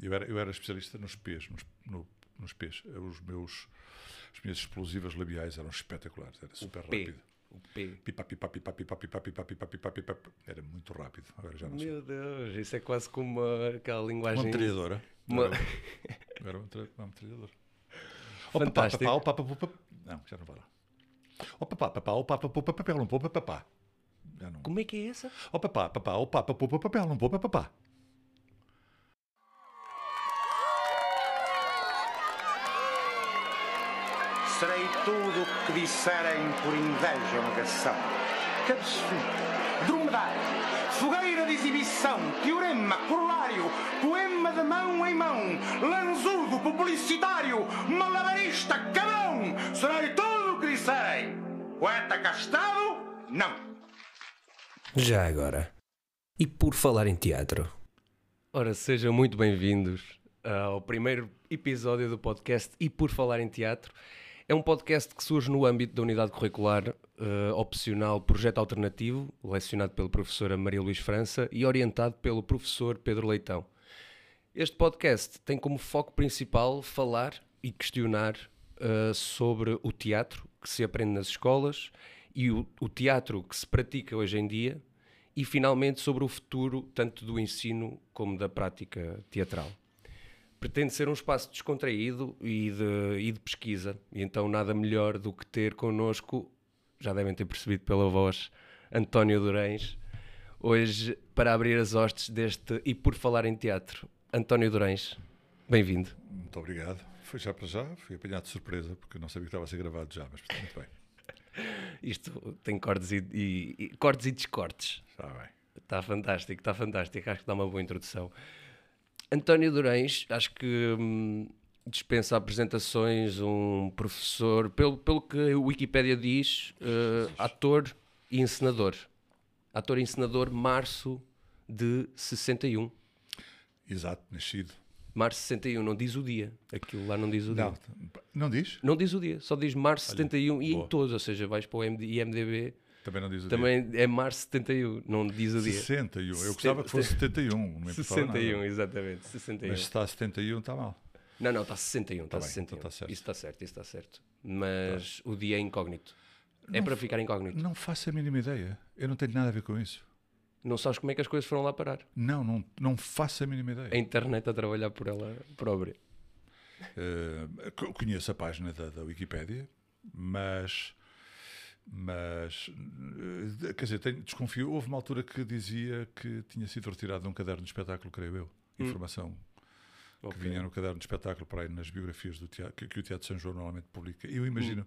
Eu era, eu era especialista nos P's, nos, no, nos P's. Os meus, as minhas explosivas labiais eram espetaculares, era super P. rápido. O P. Pipa, pipa, pipa, pipa, pipa, pipa, pipa, pipa, pipa. Era muito rápido, agora já não sei. Meu Deus, isso é quase como uma, aquela linguagem. Uma metralhadora. Uma- Era, era uma metralha- uma metralhadora. Papá, Fantástico. papá, ó, papá, papá. Não, já não vai lá. Ó papá, papá, ó papá, papá, papel, não poupa, papá. Já não. Como é que é essa? Ó papá, papá, ó papá, poupa, papel, não poupa, papá. Serei tudo o que disserem por inveja ou negação. Cabeçudo, dromedário, fogueira de exibição, teorema, corolário, poema de mão em mão, lanzudo, publicitário, malabarista, cabrão. Serei tudo o que disserem. Poeta castado, não. Já agora. E por falar em teatro? Ora, sejam muito bem-vindos ao primeiro episódio do podcast E Por Falar em Teatro. É um podcast que surge no âmbito da unidade curricular eh, opcional Projeto Alternativo, lecionado pela professora Maria Luís França e orientado pelo professor Pedro Leitão. Este podcast tem como foco principal falar e questionar eh, sobre o teatro que se aprende nas escolas e o, o teatro que se pratica hoje em dia e finalmente sobre o futuro tanto do ensino como da prática teatral. Pretende ser um espaço descontraído e de, e de pesquisa, e então nada melhor do que ter connosco, já devem ter percebido pela voz, António Durães, hoje para abrir as hostes deste E Por Falar em Teatro. António Durães, bem-vindo. Muito obrigado. Foi já para já, fui apanhado de surpresa, porque não sabia que estava a ser gravado já, mas muito bem. Isto tem cortes e, e- e- cortes e descortes. Está bem. Está fantástico, está fantástico. Acho que dá uma boa introdução. António Durães, acho que hum, dispensa apresentações, um professor, pelo, pelo que a Wikipédia diz, eh, ator e encenador. Ator e encenador, março de 61. Exato, nascido. Março de 61, não diz o dia. Aquilo lá não diz o Não, dia. não diz? Não diz o dia, só diz março de 71 e em boa. todos, ou seja, vais para o MD IMDB, Também não diz o também é março de 71, não diz o dia. dia. 61. Eu gostava que fosse 71. Não me importava nada. 61, exatamente, 61. Mas se está a 71, está mal. Não, não, está 61, está Tá bem, 61. então tá certo. Isso está certo, isso está certo. Mas o dia é incógnito. É para ficar incógnito. Não faço a mínima ideia. Eu não tenho nada a ver com isso. Não sabes como é que as coisas foram lá parar. Não, não, não faço a mínima ideia. A internet a trabalhar por ela própria. Co- conheço a página da, da Wikipédia, mas. Mas. eh, Quer dizer, tenho- desconfio. Houve uma altura que dizia que tinha sido retirado de um caderno de espetáculo, creio eu. Informação que Ok. vinha no caderno de espetáculo para aí nas biografias do teatro, que, que o Teatro de São João normalmente publica. Eu imagino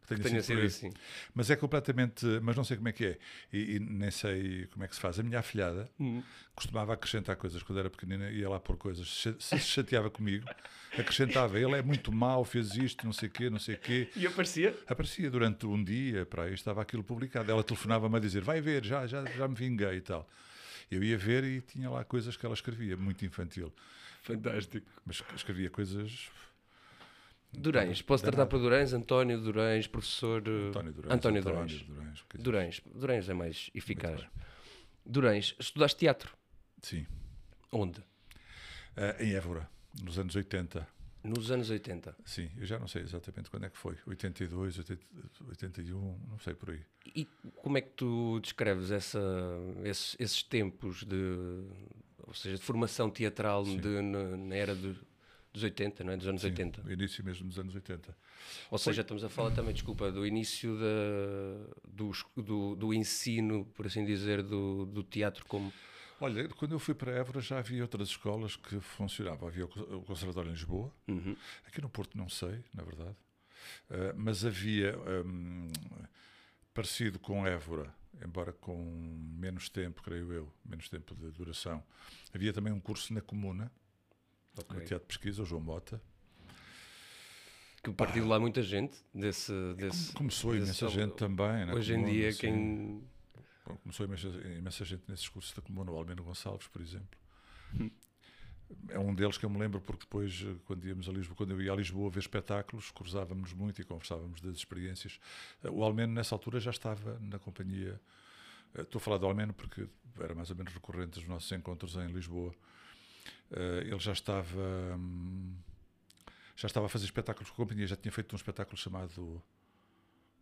que tenha, Tenha sido, sido assim. Mas é completamente. Mas não sei como é que é. E, e nem sei como é que se faz. A minha afilhada Hum. costumava acrescentar coisas quando era pequenina, ia lá pôr coisas. Se se chateava comigo, acrescentava. Ele é muito mau, fez isto, não sei o quê, não sei o quê. E aparecia? Aparecia durante um dia, para aí estava aquilo publicado. Ela telefonava-me a dizer: Vai ver, já, já, já me vinguei e tal. Eu ia ver e tinha lá coisas que ela escrevia, muito infantil. Fantástico. Mas escrevia coisas. Durães, posso tratar por Durães? António Durães, professor. eh, António Durães. António Durães. Durães, dizer, Durães. Durães é mais eficaz. Durães, estudaste teatro. Sim. Onde? Ah, em Évora, nos anos 80. Nos anos 80. Sim, eu já não sei exatamente quando é que foi. 82, 80, 81, não sei por aí. E como é que tu descreves essa, esses, esses tempos de, ou seja, de formação teatral de- na, na era do- dos 80, não é? dos anos 80? O início mesmo dos anos 80. Ou seja, estamos a falar também, desculpa, do início da, do, do, do ensino, por assim dizer, do, do teatro como... Olha, quando eu fui para Évora já havia outras escolas que funcionavam. Havia o co- o Conservatório em Lisboa, aqui no Porto não sei, na verdade, Ah, mas havia, hum, parecido com Évora, embora com menos tempo, creio eu, menos tempo de duração, havia também um curso na Comuna, no Teatro de Pesquisa, o João Mota. Que partiu lá muita gente desse... desse Começou desse- imensa gente também. na Hoje em Comuna, dia, sim. quem... Começou imensa, imensa gente nesses cursos da Comuna, o Almeno Gonçalves, por exemplo. É um deles que eu me lembro porque depois, eh, quando íamos a Lisboa, quando eu ia a Lisboa ver espetáculos, cruzávamos muito e conversávamos das experiências. Eh, O Almeno, nessa altura, já estava na companhia. eh, Estou a falar do Almeno porque era mais ou menos recorrente os nossos encontros em Lisboa. Eh, ele já estava. hum, já estava a fazer espetáculos com a companhia, já tinha feito um espetáculo chamado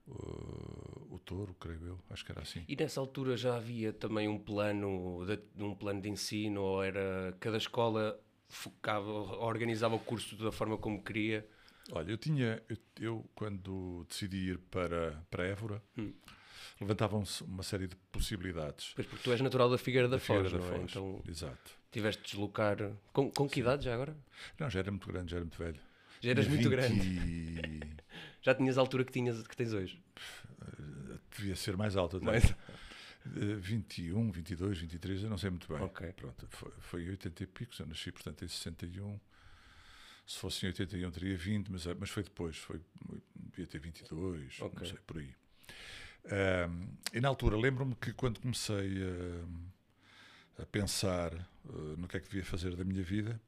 uh, O Touro, creio eu, acho que era assim. E nessa altura já havia também um plano de, um plano de ensino, ou era cada escola focava, organizava o curso da forma como queria? Olha, eu tinha, eu, eu, quando decidi ir para, para Évora, levantavam-se uma série de possibilidades. Pois porque tu és natural da Figueira da, Da Foz, Figueira da não é? Foz, Então Exato. tiveste de deslocar. Com, com que idade já agora? Não, já era muito grande, já era muito velho. Já eras Tinha muito 20 grande. Já tinhas a altura que, tinhas, que tens hoje. Devia ser mais alto até. Mais- Eh, 21, 22, 23, eu não sei muito bem. Ok. Pronto, foi, foi em 80 e pico, eu nasci, portanto, em 61. Se fosse em 81 teria 20, mas, mas foi depois, foi, devia ter 22, Ok. não sei, por aí. Ahm, e na altura, lembro-me que quando comecei a, a pensar eh, no que é que devia fazer da minha vida,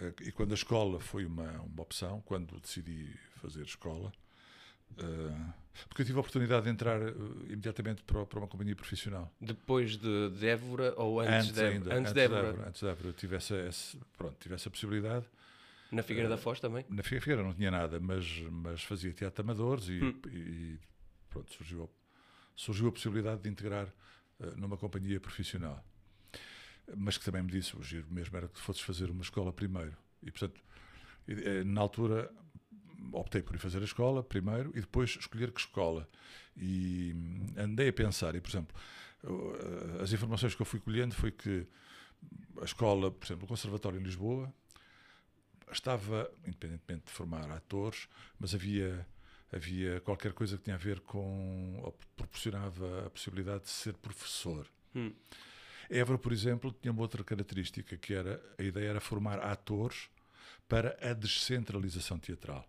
eh, e quando a escola foi uma, uma opção, quando decidi fazer escola, eh, porque eu tive a oportunidade de entrar imediatamente para, para uma companhia profissional. Depois de, de Évora ou antes, de, ainda, antes de Évora? Antes de Évora, eu tive essa, essa- pronto, tive essa possibilidade. Na Figueira da Foz também? Na Figueira não tinha nada, mas, mas fazia teatro amadores e, Hum. e, pronto, surgiu, surgiu a possibilidade de integrar eh, numa companhia profissional. Mas que também me disse, o giro mesmo era que fosses fazer uma escola primeiro. E, portanto, eh, na altura optei por ir fazer a escola primeiro e depois escolher que escola. E hum, andei a pensar, e por exemplo, eh, as informações que eu fui colhendo foi que a escola, por exemplo, o Conservatório em Lisboa, estava, independentemente de formar atores, mas havia havia qualquer coisa que tinha a ver com ou proporcionava a possibilidade de ser professor. Hum. Évora, por exemplo, tinha uma outra característica que era a ideia era formar atores para a descentralização teatral.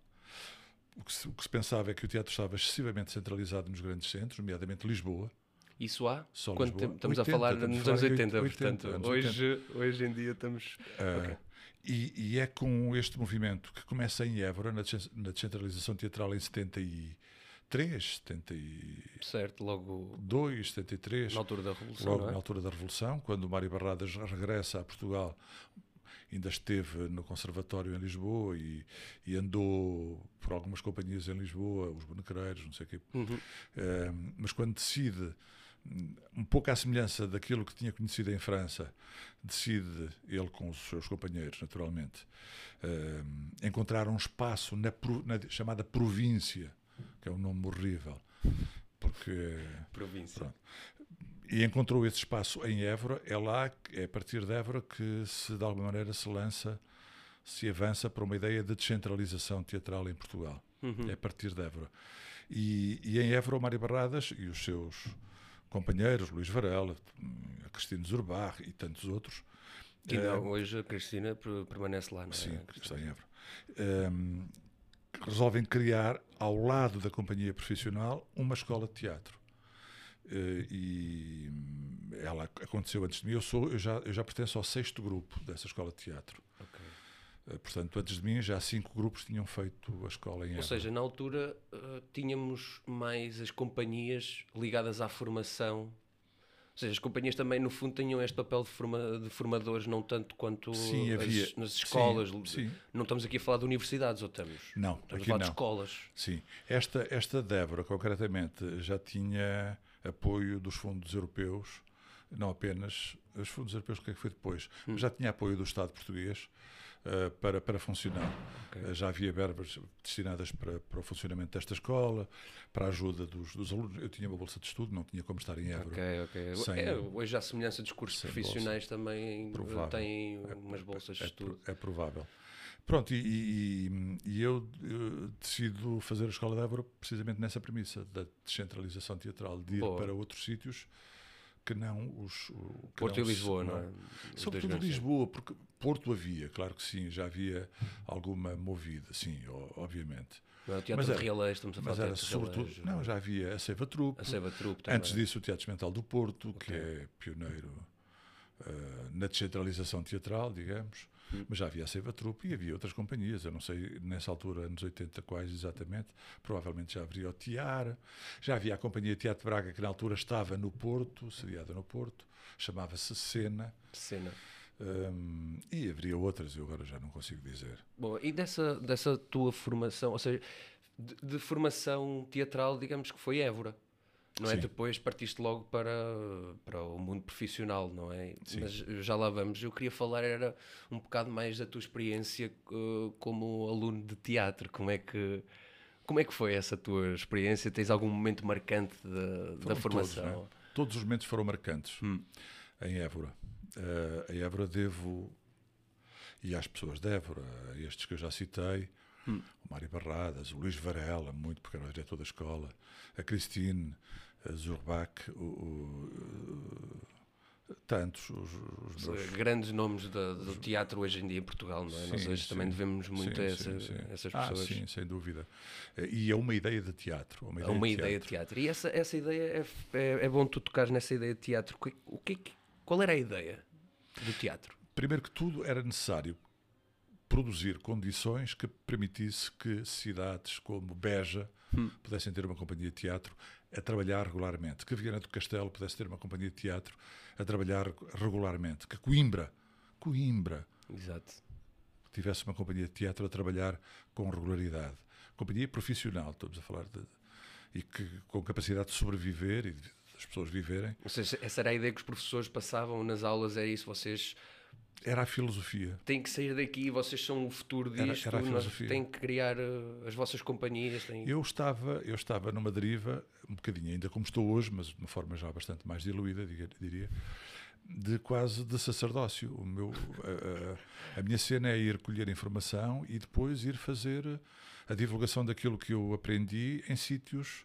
O que, se, o que se pensava é que o teatro estava excessivamente centralizado nos grandes centros, nomeadamente Lisboa. Isso há? Só Quanto Lisboa? Estamos 80, a falar nos anos em 80, 80, portanto, anos hoje, hoje em dia estamos. Ah, Ok. E, e é com este movimento que começa em Évora, na, descen- na descentralização teatral em 73, 72, Certo, logo 73, na altura da Revolução, logo é? na altura da Revolução, quando o Mário Barradas regressa a Portugal, ainda esteve no Conservatório em Lisboa e, e andou por algumas companhias em Lisboa, os Bonequeiros, não sei o quê. Uhum. Eh, mas quando decide, um pouco à semelhança daquilo que tinha conhecido em França, decide, ele com os seus companheiros, naturalmente, eh, encontrar um espaço na, na chamada província, que é um nome horrível, porque Província. Pronto. e encontrou esse espaço em Évora. É lá, é a partir de Évora que se de alguma maneira se lança, se avança para uma ideia de descentralização teatral em Portugal. Uhum. É a partir de Évora. E, e em Évora o Mário Barradas e os seus companheiros, Luís Varela, a Cristina Zurbar e tantos outros, ainda eh, hoje a Cristina per- permanece lá, não é? Sim, está em Évora. Ehm, resolvem criar, ao lado da companhia profissional, uma escola de teatro. Eh, e hum, ela aconteceu antes de mim. Eu, sou, eu, já, eu já pertenço ao sexto grupo dessa escola de teatro. Ok. Eh, portanto, antes de mim, já cinco grupos tinham feito a escola em Évora. Ou seja, na altura eh, tínhamos mais as companhias ligadas à formação. Ou seja, as companhias também, no fundo, tinham este papel de, forma- de formadores, não tanto quanto Sim, as- havia- nas sim, escolas. sim. Não estamos aqui a falar de universidades, ou estamos? Não, Estamos a falar de não. escolas. Sim, esta, esta Débora, concretamente, já tinha apoio dos fundos europeus, não apenas os fundos europeus, o que é que foi depois, Hum. já tinha apoio do Estado português eh, para, para funcionar. Eh, já havia verbas destinadas para, para o funcionamento desta escola, para a ajuda dos, dos alunos. Eu tinha uma bolsa de estudo, não tinha como estar em Évora. Ok, ok. Sem- É, hoje, à semelhança dos cursos profissionais, também eh, Provável. têm umas bolsas de É, estudo. pro- é provável. Pronto, e, e- e- eu, eh, decido fazer a Escola de Évora precisamente nessa premissa da descentralização teatral, de ir Boa. para outros sítios que não os. que Porto não e Lisboa, não é? Os dois Sobretudo grandes Lisboa, porque Porto havia, claro que sim, já havia alguma movida, sim, obviamente. Não é? O Teatro Mas de era- Rialés, estamos a falar Mas de era de sobretudo. Rialés, Não, já havia a Seiva Trupe. A Seiva Trupe também. Antes disso, o Teatro Experimental do Porto, que Ok. é pioneiro eh, na descentralização teatral, digamos. Mas já havia a Seiva Trupe e havia outras companhias. Eu não sei, nessa altura, anos 80, quais exatamente. Provavelmente já haveria o Tiara. Já havia a Companhia Teatro Braga, que na altura estava no Porto, sediada no Porto. Chamava-se Sena. Cena. Hum, e haveria outras, eu agora já não consigo dizer. Bom, e dessa, dessa tua formação, ou seja, de, de formação teatral, digamos que foi Évora. Não é? Sim. Depois partiste logo para, para o mundo profissional, não é? Sim. Mas já lá vamos. Eu queria falar era um bocado mais da tua experiência eh, como aluno de teatro. Como é que como é que foi essa tua experiência? Tens algum momento marcante da, formação? Todos, não é? Todos os momentos foram marcantes Hum. em Évora. A Évora devo, e às pessoas de Évora, estes que eu já citei, Hum. o Mário Barradas, o Luís Varela, muito porque era o diretor da escola, a Cristine, a Zurbach, o, o- tantos, os, os meus Grandes nomes da- do teatro hoje em dia em Portugal, não é? Nós Sim, hoje também sim. devemos muito Sim, a essa- essas Ah, pessoas. sim, sem dúvida. E é uma ideia de teatro. Uma É ideia, uma de, ideia de teatro. teatro. E essa, essa ideia é, é, é bom tu tocares nessa ideia de teatro. O é que- qual era a ideia do teatro? Primeiro que tudo, era necessário produzir condições que permitisse que cidades como Beja Hum. pudessem ter uma companhia de teatro a trabalhar regularmente, que Viana do Castelo pudesse ter uma companhia de teatro a trabalhar regularmente, que Coimbra, Coimbra Exato. tivesse uma companhia de teatro a trabalhar com regularidade. Companhia profissional, estamos a falar de. e que com capacidade de sobreviver e de, das pessoas viverem. Ou seja, essa era a ideia que os professores passavam nas aulas, era isso, vocês Era a filosofia. têm que sair daqui, vocês são o futuro Era- disto, era a nós filosofia. têm que criar uh, as vossas companhias. Eu estava, eu estava numa deriva, um bocadinho ainda como estou hoje, mas de uma forma já bastante mais diluída, diria, de quase de sacerdócio. O meu, a, a- a minha cena é ir colher informação e depois ir fazer a divulgação daquilo que eu aprendi em sítios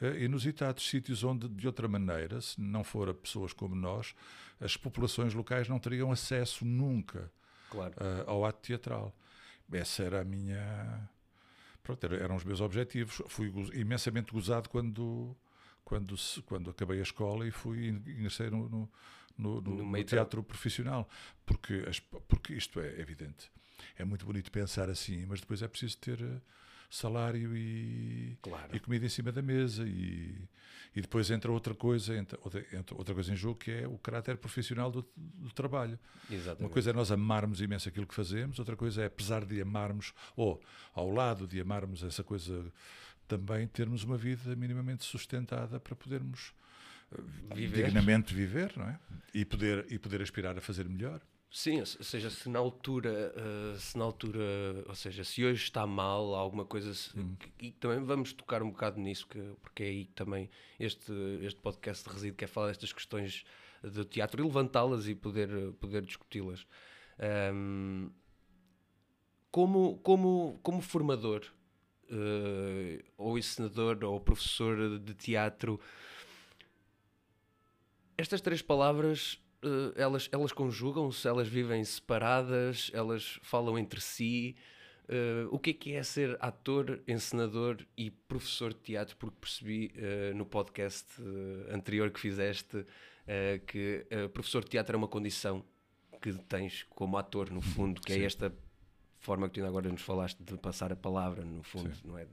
eh, inusitados, sítios onde, de outra maneira, se não fora pessoas como nós, as populações locais não teriam acesso nunca Claro. eh, ao ato teatral. Essa era a minha. Pronto, era- eram os meus objetivos. Fui imensamente gozado quando, quando, quando acabei a escola e fui in- ingressei no, no, no- no- No teatro profissional. Porque, as- porque isto é evidente. É muito bonito pensar assim, mas depois é preciso ter eh, salário e, Claro. e comida em cima da mesa e, e depois entra outra coisa entra, outra, entra outra coisa em jogo que é o caráter profissional do, do trabalho Exatamente. uma coisa é nós amarmos imenso aquilo que fazemos, outra coisa é, apesar de amarmos, ou ao lado de amarmos essa coisa, também termos uma vida minimamente sustentada para podermos eh, Viver. dignamente viver, não é? E poder, e poder aspirar a fazer melhor. Sim, ou seja, se na altura, uh, se na altura, ou seja, se hoje está mal alguma coisa, se- Hum. e também vamos tocar um bocado nisso, que, porque é aí que também este, este podcast reside, que é falar destas questões do teatro e levantá-las e poder, poder discuti-las. Ahm, como, como, como formador, uh, ou encenador, ou professor de teatro, estas três palavras eh, elas, elas conjugam-se, elas vivem separadas, elas falam entre si. Eh, o que é que é ser ator, encenador e professor de teatro? Porque percebi eh, no podcast anterior que fizeste que professor de teatro é uma condição que tens como ator, no fundo, que é Sim. esta forma que tu ainda agora nos falaste de passar a palavra, no fundo, Sim. não é?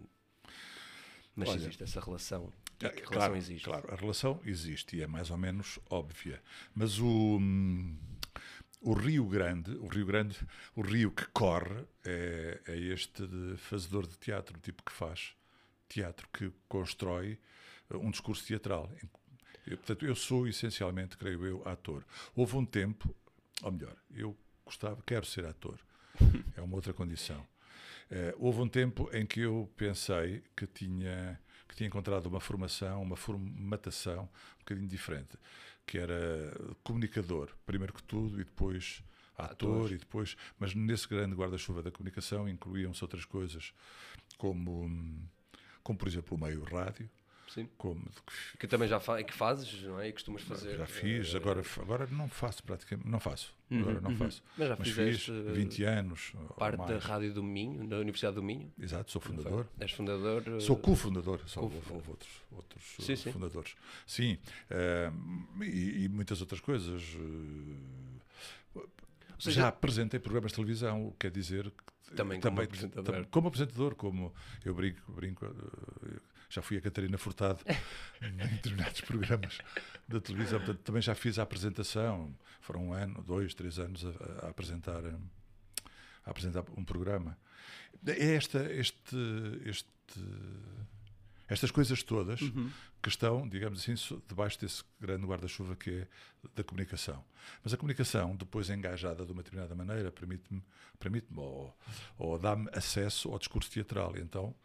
Mas Olha, existe essa relação. Que relação claro, existe? Claro, a relação existe e é mais ou menos óbvia. Mas o, hum, o Rio Grande, o Rio Grande, o rio que corre é, é este de fazedor de teatro, o tipo que faz teatro, que constrói eh, um discurso teatral. Eu, portanto, eu sou essencialmente, creio eu, ator. Houve um tempo, ou melhor, eu gostava, quero ser ator. É uma outra condição. Eh, houve um tempo em que eu pensei que tinha, que tinha encontrado uma formação, uma formatação um bocadinho diferente, que era comunicador, primeiro que tudo, e depois ator, e depois, mas nesse grande guarda-chuva da comunicação incluíam-se outras coisas, como, hum, como por exemplo o meio rádio, Sim. Que também já fa que fazes, não é? E costumas fazer. já fiz, eh, agora, agora não faço praticamente, não faço, agora não faço. Mas já Mas fiz eh, 20 anos. ou parte da. Rádio do Minho, da Universidade do Minho. Exato, sou fundador. És fundador. eh, Sou cofundador, só co- houve, outros, outros Sim, uh, sim. fundadores. Sim, eh, e, e muitas outras coisas. eh, seja- Já apresentei programas de televisão, quer dizer que Também como apresentador. como apresentador, como eu brinco, brinco eh, já fui a Catarina Furtado em determinados programas da televisão, portanto, também já fiz a apresentação, foram um ano, dois, três anos a, a apresentar, a apresentar um programa. É esta, este, este, estas coisas todas Uhum. que estão, digamos assim, debaixo desse grande guarda-chuva que é da comunicação. Mas a comunicação, depois engajada de uma determinada maneira, permite-me, permite-me ou, ou dá-me acesso ao discurso teatral. Então,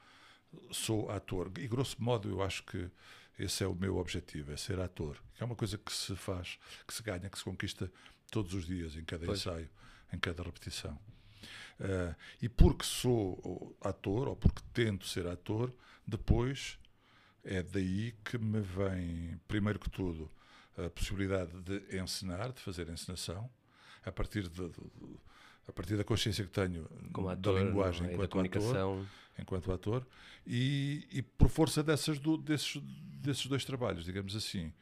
sou ator. E, grosso modo, eu acho que esse é o meu objetivo, é ser ator. É uma coisa que se faz, que se ganha, que se conquista todos os dias, em cada Pois. ensaio, em cada repetição. Ah, e porque sou ator, ou porque tento ser ator, depois é daí que me vem, primeiro que tudo, a possibilidade de encenar, de fazer encenação, a partir, de- de- a partir da consciência que tenho Como da ator, linguagem é? E da enquanto ator, comunicação. enquanto ator, e, e por força dessas do- desses, desses dois trabalhos, digamos assim,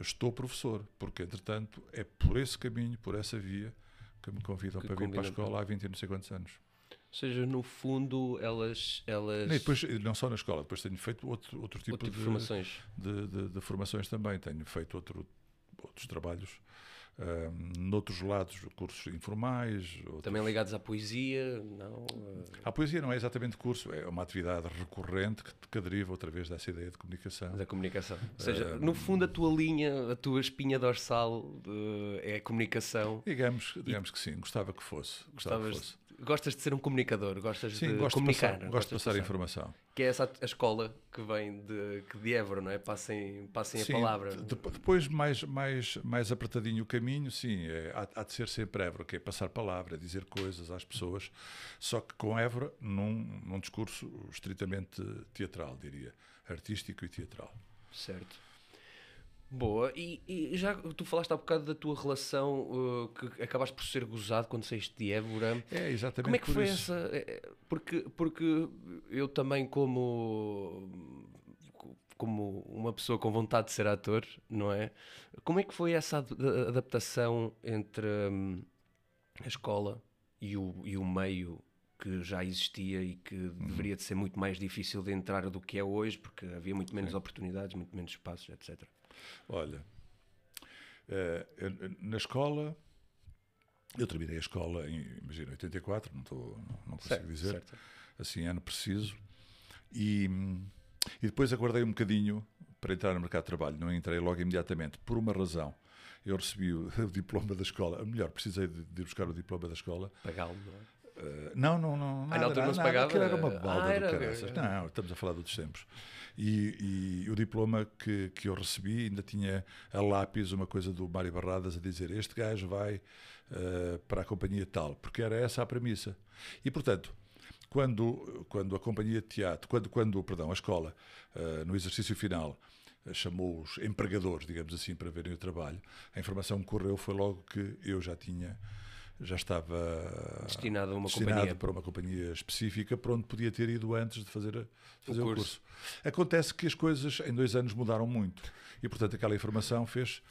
estou professor, porque entretanto é por esse caminho, por essa via, que me convidam Que para vir para a escola há 20 e não sei quantos anos. Ou seja, no fundo, elas. elas E depois, não só na escola, depois tenho feito outro, outro tipo, outro tipo de de, formações. de, de- de formações também. Tenho feito outro, outros trabalhos ahm, noutros lados, cursos informais. outros- Também ligados à poesia, não? eh, A poesia não é exatamente curso, é uma atividade recorrente que, que deriva outra vez dessa ideia de comunicação. Da comunicação. Ou seja, Eh, no fundo, a tua linha, a tua espinha dorsal eh, é a comunicação. Digamos, digamos que sim, gostava que fosse. Gostava que Gostavas, fosse. Gostas de ser um comunicador, gostas Sim, de gosto comunicar. de passar, gosto de passar informação. Que é essa a, a escola que vem de, que de Évora, não é? Passem, passem Sim, a palavra. de- depois, mais, mais, mais apertadinho o caminho, sim, é, há, há de ser sempre Évora, que é passar palavra, dizer coisas às pessoas, só que com Évora num, num discurso estritamente teatral, diria, artístico e teatral. Certo. Boa, e, e já tu falaste há bocado da tua relação uh, que acabaste por ser gozado quando saíste de Évora. É, exatamente Como é que por foi isso. essa? é, Porque, porque eu também, como, como uma pessoa com vontade de ser ator, não é? Como é que foi essa ad- adaptação entre hum, a escola e o, e o meio que já existia e que Uhum. deveria de ser muito mais difícil de entrar do que é hoje, porque havia muito menos oportunidades, muito menos espaços, etc. Olha, eh, eu- na escola, eu terminei a escola em, imagina, 84, não, estou, não, não consigo dizer, certo. assim, ano preciso, e, e depois aguardei um bocadinho para entrar no mercado de trabalho, não entrei logo imediatamente, por uma razão. Eu recebi o, o diploma da escola, ou melhor, precisei de, de buscar o diploma da escola. Pagá-lo, não é? Eh, não, não, não. na Nada, altura não se pagava? aquilo era uma balda Ah, do era- caraças. Não, estamos a falar de outros tempos. E, e o diploma que, que eu recebi ainda tinha a lápis uma coisa do Mário Barradas a dizer este gajo vai eh, para a companhia tal, porque era essa a premissa. E, portanto, quando, quando a companhia de teatro, quando, quando perdão, a escola, eh, no exercício final, chamou os empregadores, digamos assim, para verem o trabalho, a informação que correu foi logo que eu já tinha, já estava Destinado a uma destinado companhia. para uma companhia específica para onde podia ter ido antes de fazer, fazer o, curso. curso. Acontece que as coisas em dois anos mudaram muito e, portanto, aquela informação fez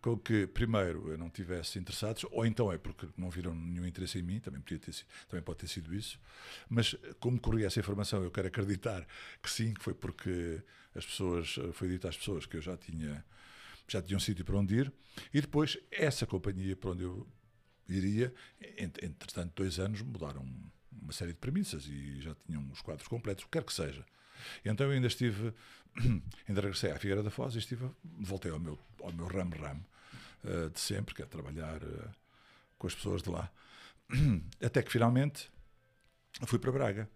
com que, primeiro, eu não tivesse interessados, ou então é porque não viram nenhum interesse em mim, também, podia ter, sido- também pode ter sido isso, mas como corria essa informação, eu quero acreditar que sim, que foi porque as pessoas, foi dito às pessoas que eu já tinha, já tinha um sítio para onde ir, e depois essa companhia para onde eu iria, ent- entretanto, dois anos mudaram uma série de premissas e já tinham os quadros completos, o que quer que seja. Então eu ainda estive, ainda regressei à Figueira da Foz e estive, voltei ao meu, ao meu ramo-ramo eh, de sempre, que é trabalhar eh, com as pessoas de lá. Até que finalmente fui para Braga.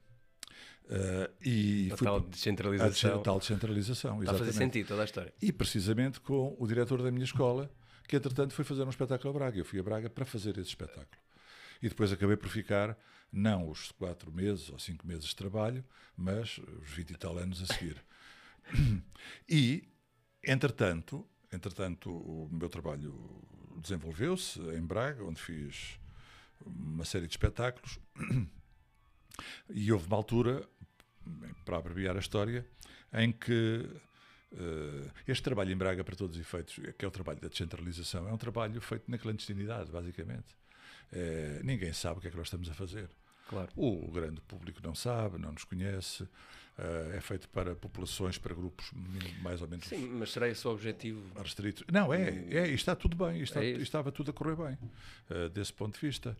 Eh, e A fui tal para- a descentralização. tal descentralização. Está a fazer exatamente. sentido toda a história. E precisamente com o diretor da minha escola, que entretanto foi fazer um espetáculo a Braga. Eu fui a Braga para fazer esse espetáculo. E depois acabei por ficar, não os quatro meses ou cinco meses de trabalho, mas os 20 e tal anos a seguir. E, entretanto, entretanto o meu trabalho desenvolveu-se em Braga, onde fiz uma série de espetáculos. E houve uma altura, para abreviar a história, em que este trabalho em Braga, para todos os efeitos, que é o trabalho da descentralização, é um trabalho feito na clandestinidade, basicamente. Eh, ninguém sabe o que é que nós estamos a fazer. Claro. O grande público não sabe, não nos conhece. Uh, é feito para populações, para grupos mais ou menos. Sim, mas será esse o objetivo? Restritos. Não, é, é, está tudo bem, está, é estava tudo a correr bem, desse ponto de vista.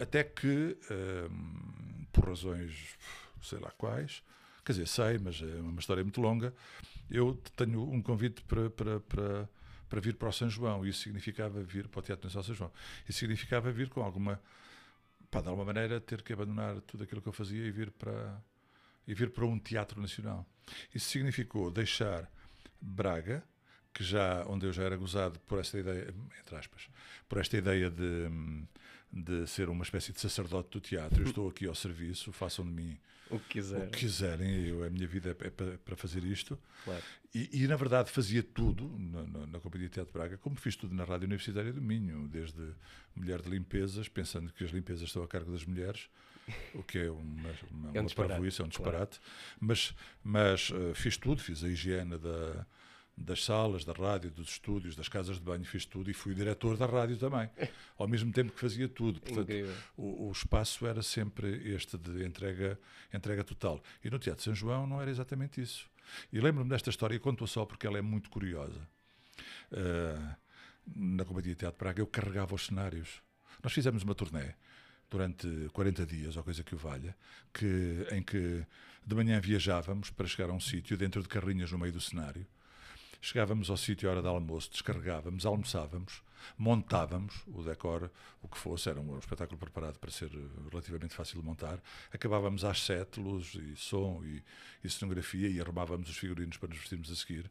Até que, por razões, sei lá quais, quer dizer, sei, mas é uma história muito longa, eu tenho um convite para, para, para, para vir para o São João, isso significava vir para o Teatro Nacional São João, isso significava vir com alguma, para de alguma maneira, ter que abandonar tudo aquilo que eu fazia e vir para e vir para um teatro nacional. Isso significou deixar Braga, que já onde eu já era gozado por esta ideia, entre aspas, por esta ideia de, de ser uma espécie de sacerdote do teatro. Eu estou aqui ao serviço, façam de mim o que quiserem. O que quiserem. Eu, a minha vida é para, para fazer isto. Claro. E, e, na verdade, fazia tudo na, na, na Companhia de Teatro de Braga, como fiz tudo na Rádio Universitária do Minho, desde mulher de limpezas, pensando que as limpezas estão a cargo das mulheres, o que é uma, uma, é um disparate, é um disparate. Claro. Mas, mas uh, fiz tudo, fiz a higiene da, das salas, da rádio, dos estúdios, das casas de banho, fiz tudo e fui diretor da rádio também, ao mesmo tempo que fazia tudo. Portanto, o, o, espaço era sempre este de entrega, entrega total. E no Teatro São João não era exatamente isso. E lembro-me desta história e conto-a só porque ela é muito curiosa. Uh, na Companhia de Teatro Praga eu carregava os cenários. Nós fizemos uma turnê durante 40 dias, ou coisa que o valha, que, em que de manhã viajávamos para chegar a um sítio dentro de carrinhas no meio do cenário. Chegávamos ao sítio à hora de almoço, descarregávamos, almoçávamos, montávamos o decor, o que fosse, era um, espetáculo preparado para ser relativamente fácil de montar. Acabávamos às sete, luz e som e, e cenografia, e arrumávamos os figurinos para nos vestirmos a seguir.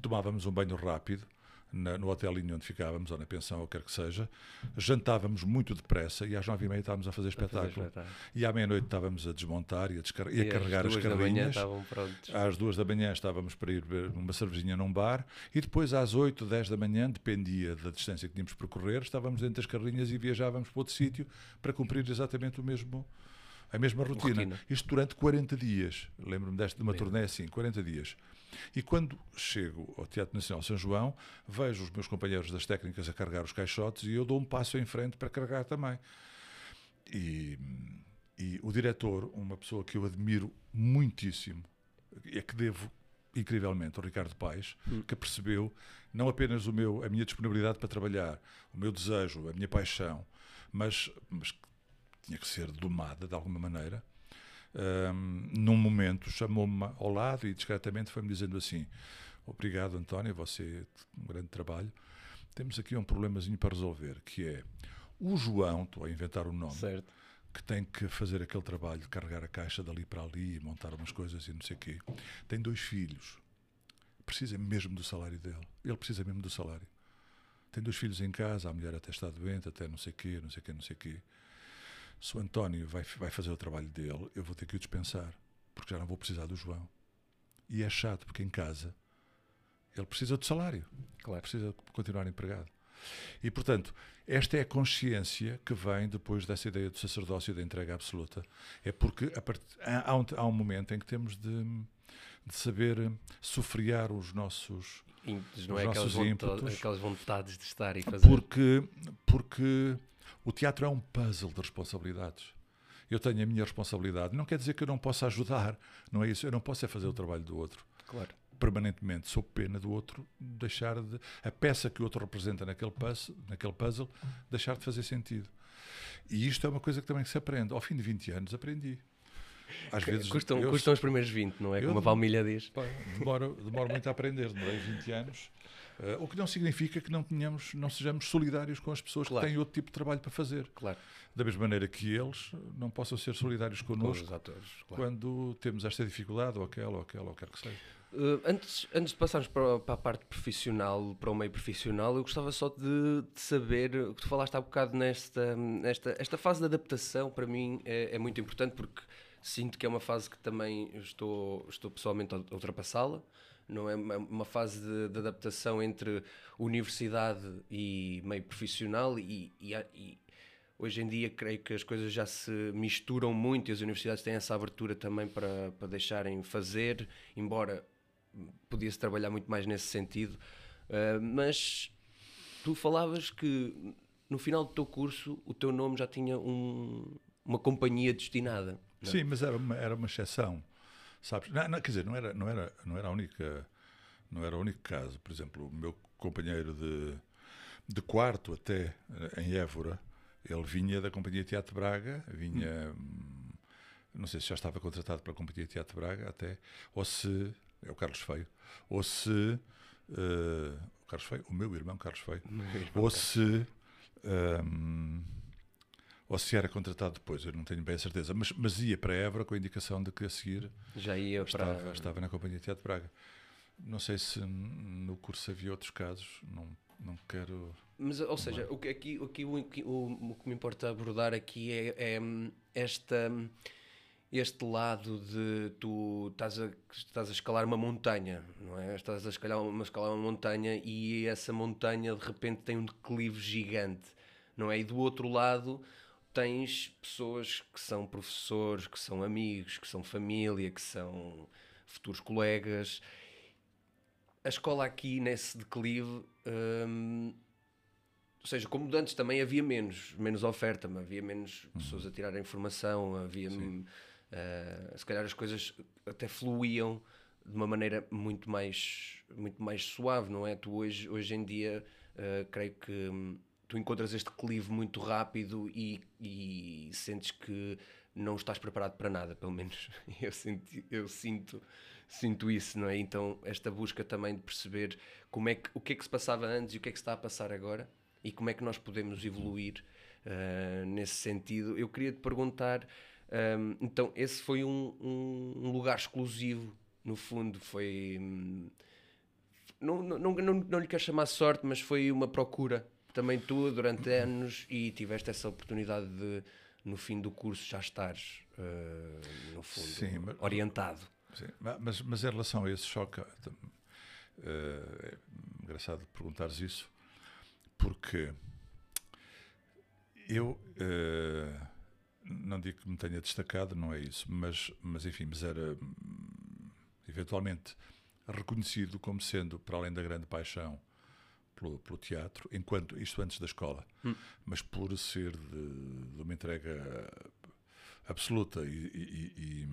Tomávamos um banho rápido, na, no hotelinho onde ficávamos, ou na pensão, ou quer que seja, jantávamos muito depressa e às nove e meia estávamos a fazer espetáculo. A fazer espetáculo. E à meia-noite estávamos a desmontar e a, descar e a carregar as carrinhas. Às duas da manhã estávamos para ir beber uma cervejinha num bar e depois às oito, dez da manhã, dependia da distância que tínhamos percorrer, estávamos dentro das carrinhas e viajávamos para outro sítio para cumprir exatamente o mesmo a mesma rotina. rotina. Isto durante 40 dias. Lembro-me de uma turnê assim, 40 dias. E quando chego ao Teatro Nacional São João, vejo os meus companheiros das técnicas a carregar os caixotes e eu dou um passo em frente para carregar também. E, e o diretor, uma pessoa que eu admiro muitíssimo, é que devo incrivelmente ao Ricardo Paes, hum. que percebeu não apenas o meu, a minha disponibilidade para trabalhar, o meu desejo, a minha paixão, mas, mas tinha que ser domada de alguma maneira um, num momento, chamou-me ao lado e discretamente foi-me dizendo assim: Obrigado, António, você um grande trabalho. Temos aqui um problemazinho para resolver, que é o João, estou a inventar o um nome, certo. que tem que fazer aquele trabalho de carregar a caixa dali para ali, montar umas coisas e não sei o quê. Tem dois filhos. Precisa mesmo do salário dele. Ele precisa mesmo do salário. Tem dois filhos em casa, a mulher até está doente, até não sei o quê, não sei o quê, não sei o quê se o António vai, vai fazer o trabalho dele, eu vou ter que o dispensar, porque já não vou precisar do João. E é chato, porque em casa ele precisa do salário, claro. precisa continuar empregado. E, portanto, esta é a consciência que vem depois dessa ideia do sacerdócio e da entrega absoluta. É porque part... há, um, há, um, momento em que temos de, de saber sofrear os nossos, ímpetos, não é nossos aquelas, ímpetos, aquelas vontades de estar e fazer. Porque, porque o teatro é um puzzle de responsabilidades. Eu tenho a minha responsabilidade. Não quer dizer que eu não possa ajudar, não é isso. Eu não posso é fazer o trabalho do outro. Claro. Permanentemente, sou pena do outro deixar de. A peça que o outro representa naquele puzzle, naquele puzzle deixar de fazer sentido. E isto é uma coisa que também se aprende. Ao fim de 20 anos, aprendi. Às vezes, custam, eu, custam os primeiros 20, não é? Como a Palmilha diz. demoro, demoro muito a aprender, demorei 20 anos Uh, o que não significa que não tenhamos, não sejamos solidários com as pessoas claro. que têm outro tipo de trabalho para fazer. Claro. Da mesma maneira que eles não possam ser solidários connosco com atores, claro. quando temos esta dificuldade, ou aquela, ou aquela, ou quer que seja. Uh, antes, antes de passarmos para, para, a parte profissional, para o meio profissional, eu gostava só de, de saber, que tu falaste há bocado nesta nesta esta fase de adaptação, para mim é, é muito importante porque sinto que é uma fase que também estou, estou pessoalmente a ultrapassá-la não é uma fase de, de, adaptação entre universidade e meio profissional e, e, e, hoje em dia creio que as coisas já se misturam muito e as universidades têm essa abertura também para, para deixarem fazer, embora podia-se trabalhar muito mais nesse sentido. Uh, mas tu falavas que no final do teu curso o teu nome já tinha um, uma companhia destinada. não é? Sim, mas era uma, era uma exceção, sabes? Não, não, quer dizer, não era, não, era, não era a única, não era o único caso. Por exemplo, o meu companheiro de, de quarto até eh, em Évora, ele vinha da Companhia Teatro Braga, vinha, hum, não sei se já estava contratado para a Companhia Teatro Braga até, ou se, é o Carlos Feio, ou se, eh, o Carlos Feio, o meu irmão Carlos Feio, ou se, hum, ou se era contratado depois, eu não tenho bem a certeza, mas, mas ia para Évora com a indicação de que a seguir Já ia para. estava, estava na Companhia Teatro Braga. Não sei se no curso havia outros casos, não, não quero. Mas, ou seja, o que, aqui, aqui, o, que- o, o que me importa abordar aqui é, é, hum, esta, hum, este lado de tu estás a, estás a escalar uma montanha, não é? Estás a escalar uma, escalar uma montanha e essa montanha de repente tem um declive gigante, não é? E do outro lado tens pessoas que são professores, que são amigos, que são família, que são futuros colegas. A escola aqui nesse declive. hum, ou seja, como antes também havia menos, menos oferta, mas havia menos pessoas a tirar a informação, havia eh, se calhar as coisas até fluíam de uma maneira muito mais, muito mais suave, não é? Tu hoje, hoje em dia, eh, creio que hum, tu encontras este clive muito rápido e, e sentes que não estás preparado para nada, pelo menos eu, senti, eu sinto, sinto isso, não é? Então, esta busca também de perceber como é que, o que é que se passava antes e o que é que se está a passar agora e como é que nós podemos evoluir uh, nesse sentido. Eu queria te perguntar, um, então, esse foi um, um- um lugar exclusivo, no fundo, foi. hum, não, não, não, não, não lhe quero chamar sorte, mas foi uma procura também tua durante anos e tiveste essa oportunidade de, no fim do curso, já estares, uh, no fundo, Sim, mas- orientado. Sim, ma- mas, mas em relação a esse choque, eh, é engraçado perguntares isso, porque eu eh, não digo que me tenha destacado, não é isso, mas, mas enfim, mas era hum, eventualmente reconhecido como sendo, para além da grande paixão pelo, pelo teatro, enquanto isto antes da escola, mas por ser de, de uma entrega absoluta e, e- e-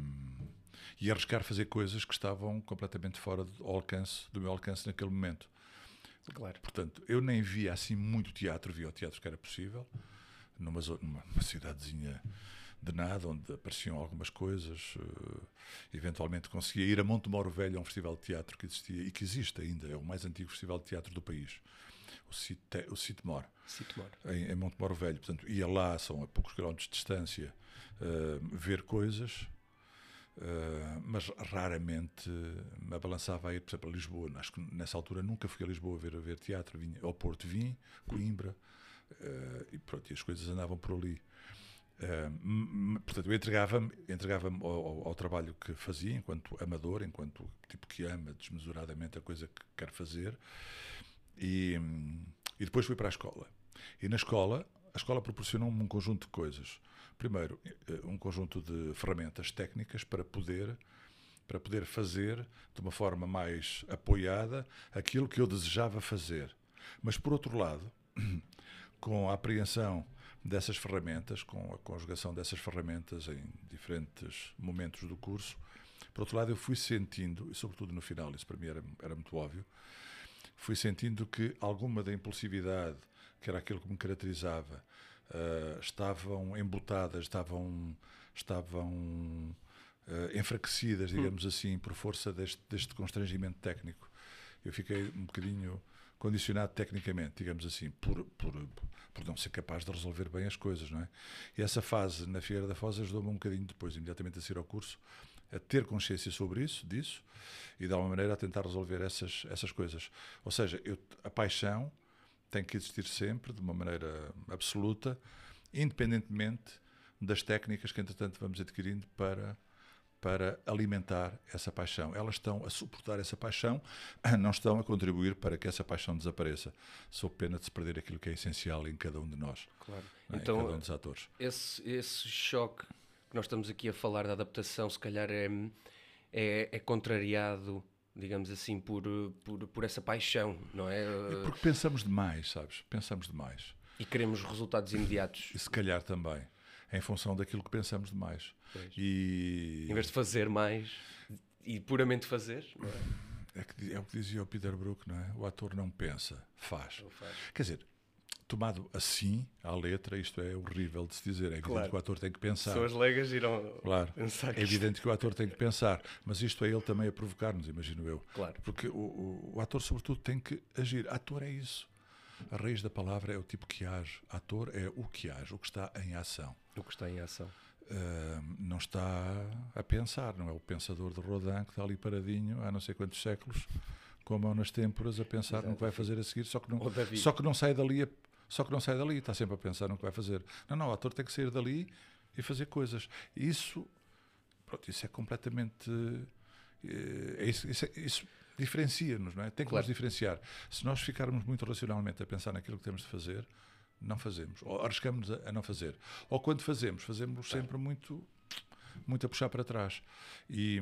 e- arriscar fazer coisas que estavam completamente fora do alcance, do meu alcance naquele momento. Claro. Portanto, eu nem via assim muito teatro, via o teatro que era possível, numa, numa, numa cidadezinha de nada, onde apareciam algumas coisas. eh, eventualmente conseguia ir a Montemoro Velho, a um festival de teatro que existia e que existe ainda, é o mais antigo festival de teatro do país, o Cite, o em, em Montemoro Velho. Portanto, ia lá, são a poucos quilómetros de distância, eh, ver coisas, eh, mas raramente me abalançava a ir, por exemplo, a Lisboa. Acho que nessa altura nunca fui a Lisboa ver, ver teatro. Vinha, ao Porto vim, Coimbra, eh, e pronto, e as coisas andavam por ali. Portanto, eu entregava-me entregava ao, ao- ao trabalho que fazia, enquanto amador, enquanto tipo que ama desmesuradamente a coisa que quer fazer, e, e depois fui para a escola. E na escola, a escola proporcionou-me um conjunto de coisas. Primeiro, eh, um conjunto de ferramentas técnicas para poder para poder fazer de uma forma mais apoiada aquilo que eu desejava fazer. Mas por outro lado, com a apreensão dessas ferramentas, com a conjugação dessas ferramentas em diferentes momentos do curso, por outro lado, eu fui sentindo, e sobretudo no final, isso para mim era, era muito óbvio, fui sentindo que alguma da impulsividade, que era aquilo que me caracterizava, eh, estavam embutadas, estavam, estavam eh, enfraquecidas, digamos assim, por força deste, deste constrangimento técnico. Eu fiquei um bocadinho condicionado tecnicamente, digamos assim, por, por, por não ser capaz de resolver bem as coisas, não é? E essa fase na Figueira da Foz ajudou-me um bocadinho depois, imediatamente a seguir ao curso, a ter consciência sobre isso, disso, e de alguma maneira a tentar resolver essas, essas coisas. Ou seja, eu, a paixão tem que existir sempre, de uma maneira absoluta, independentemente das técnicas que, entretanto, vamos adquirindo para, para alimentar essa paixão. Elas estão a suportar essa paixão, não estão a contribuir para que essa paixão desapareça, sob pena de se perder aquilo que é essencial em cada um de nós, Claro. não é? em Então, cada um dos atores. esse, esse choque que nós estamos aqui a falar da adaptação, se calhar é, é, é contrariado, digamos assim, por, por, por essa paixão, não é? É porque pensamos demais, sabes? Pensamos demais. E queremos resultados imediatos. E se calhar também. Em função daquilo que pensamos demais. Pois. E Em vez de fazer mais e puramente fazer, não é? é, que, é o que dizia o Peter Brook, não é? O ator não pensa, faz. Faz. Quer dizer, tomado assim, à letra, isto é horrível de se dizer. É evidente Claro. que o ator tem que pensar. As legas irão Claro. pensar É evidente que o ator tem que pensar, mas isto é ele também a provocar-nos, imagino eu. Claro. Porque o, o- o ator, sobretudo, tem que agir. Ator é isso. A raiz da palavra é o tipo que age. Ator é o que age, o que está em ação. o que está em ação. Ah, não está a pensar, não é o pensador de Rodin que está ali paradinho há não sei quantos séculos, com a mão nas têmporas a pensar no que vai fazer a seguir, só que não, só que não sai dali, a- só que não sai dali, está sempre a pensar no que vai fazer. Não, não, o ator tem que sair dali e fazer coisas. Isso, pronto, isso é completamente, eh, é isso, isso, é- isso diferencia-nos, não é? Tem que Claro. nos diferenciar. Se nós ficarmos muito racionalmente a pensar naquilo que temos de fazer, não fazemos, ou arriscamos a, a não fazer. Ou quando fazemos, fazemos sempre muito muito a puxar para trás. E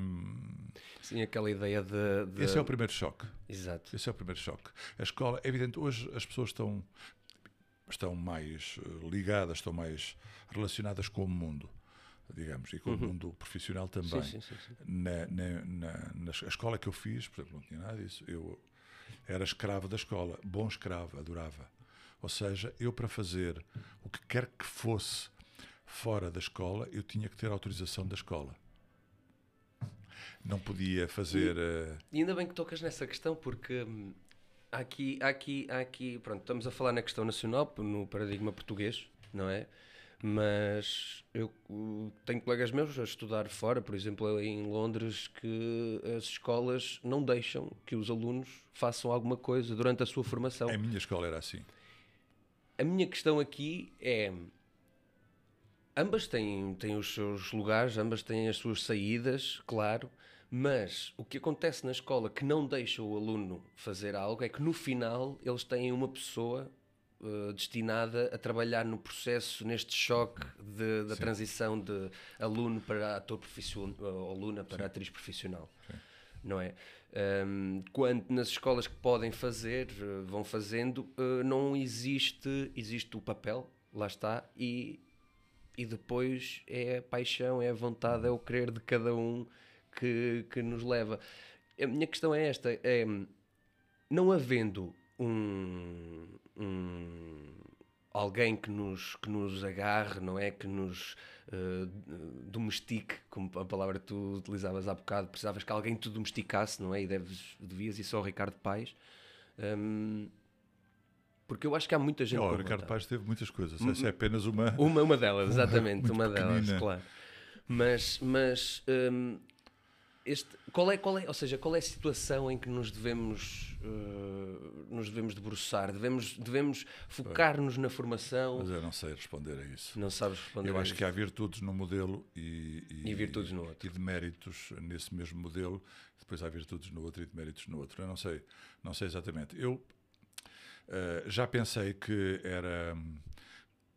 Sim, aquela ideia de. de- esse é o primeiro choque. Exato. Esse é o primeiro choque. A escola, é evidente, hoje as pessoas estão, estão mais eh, ligadas, estão mais relacionadas com o mundo, digamos, e com o mundo profissional também. Uhum. Sim, sim, sim. Na, na, na, na escola que eu fiz, por exemplo, não tinha nada disso. Eu era escravo da escola, bom escravo, adorava. Ou seja, eu para fazer o que quer que fosse fora da escola, eu tinha que ter autorização da escola. Não podia fazer. eh, E ainda bem que tocas nessa questão, porque hum, aqui, aqui, aqui, pronto, estamos a falar na questão nacional, no paradigma português, não é? Mas eu tenho colegas meus a estudar fora, por exemplo, em Londres, que as escolas não deixam que os alunos façam alguma coisa durante a sua formação. A minha escola era assim. A minha questão aqui é. Ambas têm, têm os seus lugares, ambas têm as suas saídas, claro, mas o que acontece na escola que não deixa o aluno fazer algo é que no final eles têm uma pessoa eh, destinada a trabalhar no processo, neste choque de- da transição de aluno para ator profissional, ou aluna para atriz profissional não é? Ahm, quando nas escolas que podem fazer, eh, vão fazendo, eh, não existe, existe o papel, lá está, e, e depois é a paixão, é a vontade, é o querer de cada um que, que nos leva. A minha questão é esta, é não havendo um, um- alguém que nos, que nos agarre, não é? Que nos eh, domestique, como a palavra que tu utilizavas há bocado, precisavas que alguém te domesticasse, não é? E deves, devias isso ao Ricardo Paes. Hum, porque eu acho que há muita gente. Oh, o Ricardo. Paes teve muitas coisas. Essa é apenas uma. Uma, uma delas, exatamente, muito uma delas, claro. Mas, mas hum, este, qual é, qual é, ou seja, qual é a situação em que nos devemos, uh, nos devemos debruçar? Devemos, devemos focar-nos na formação? Mas eu não sei responder a isso. Não sabes responder Eu acho isso? que há virtudes no modelo e, E virtudes no outro. E deméritos nesse mesmo modelo. Depois há virtudes no outro e deméritos no outro. Eu não sei, não sei exatamente. Eu eh, já pensei que era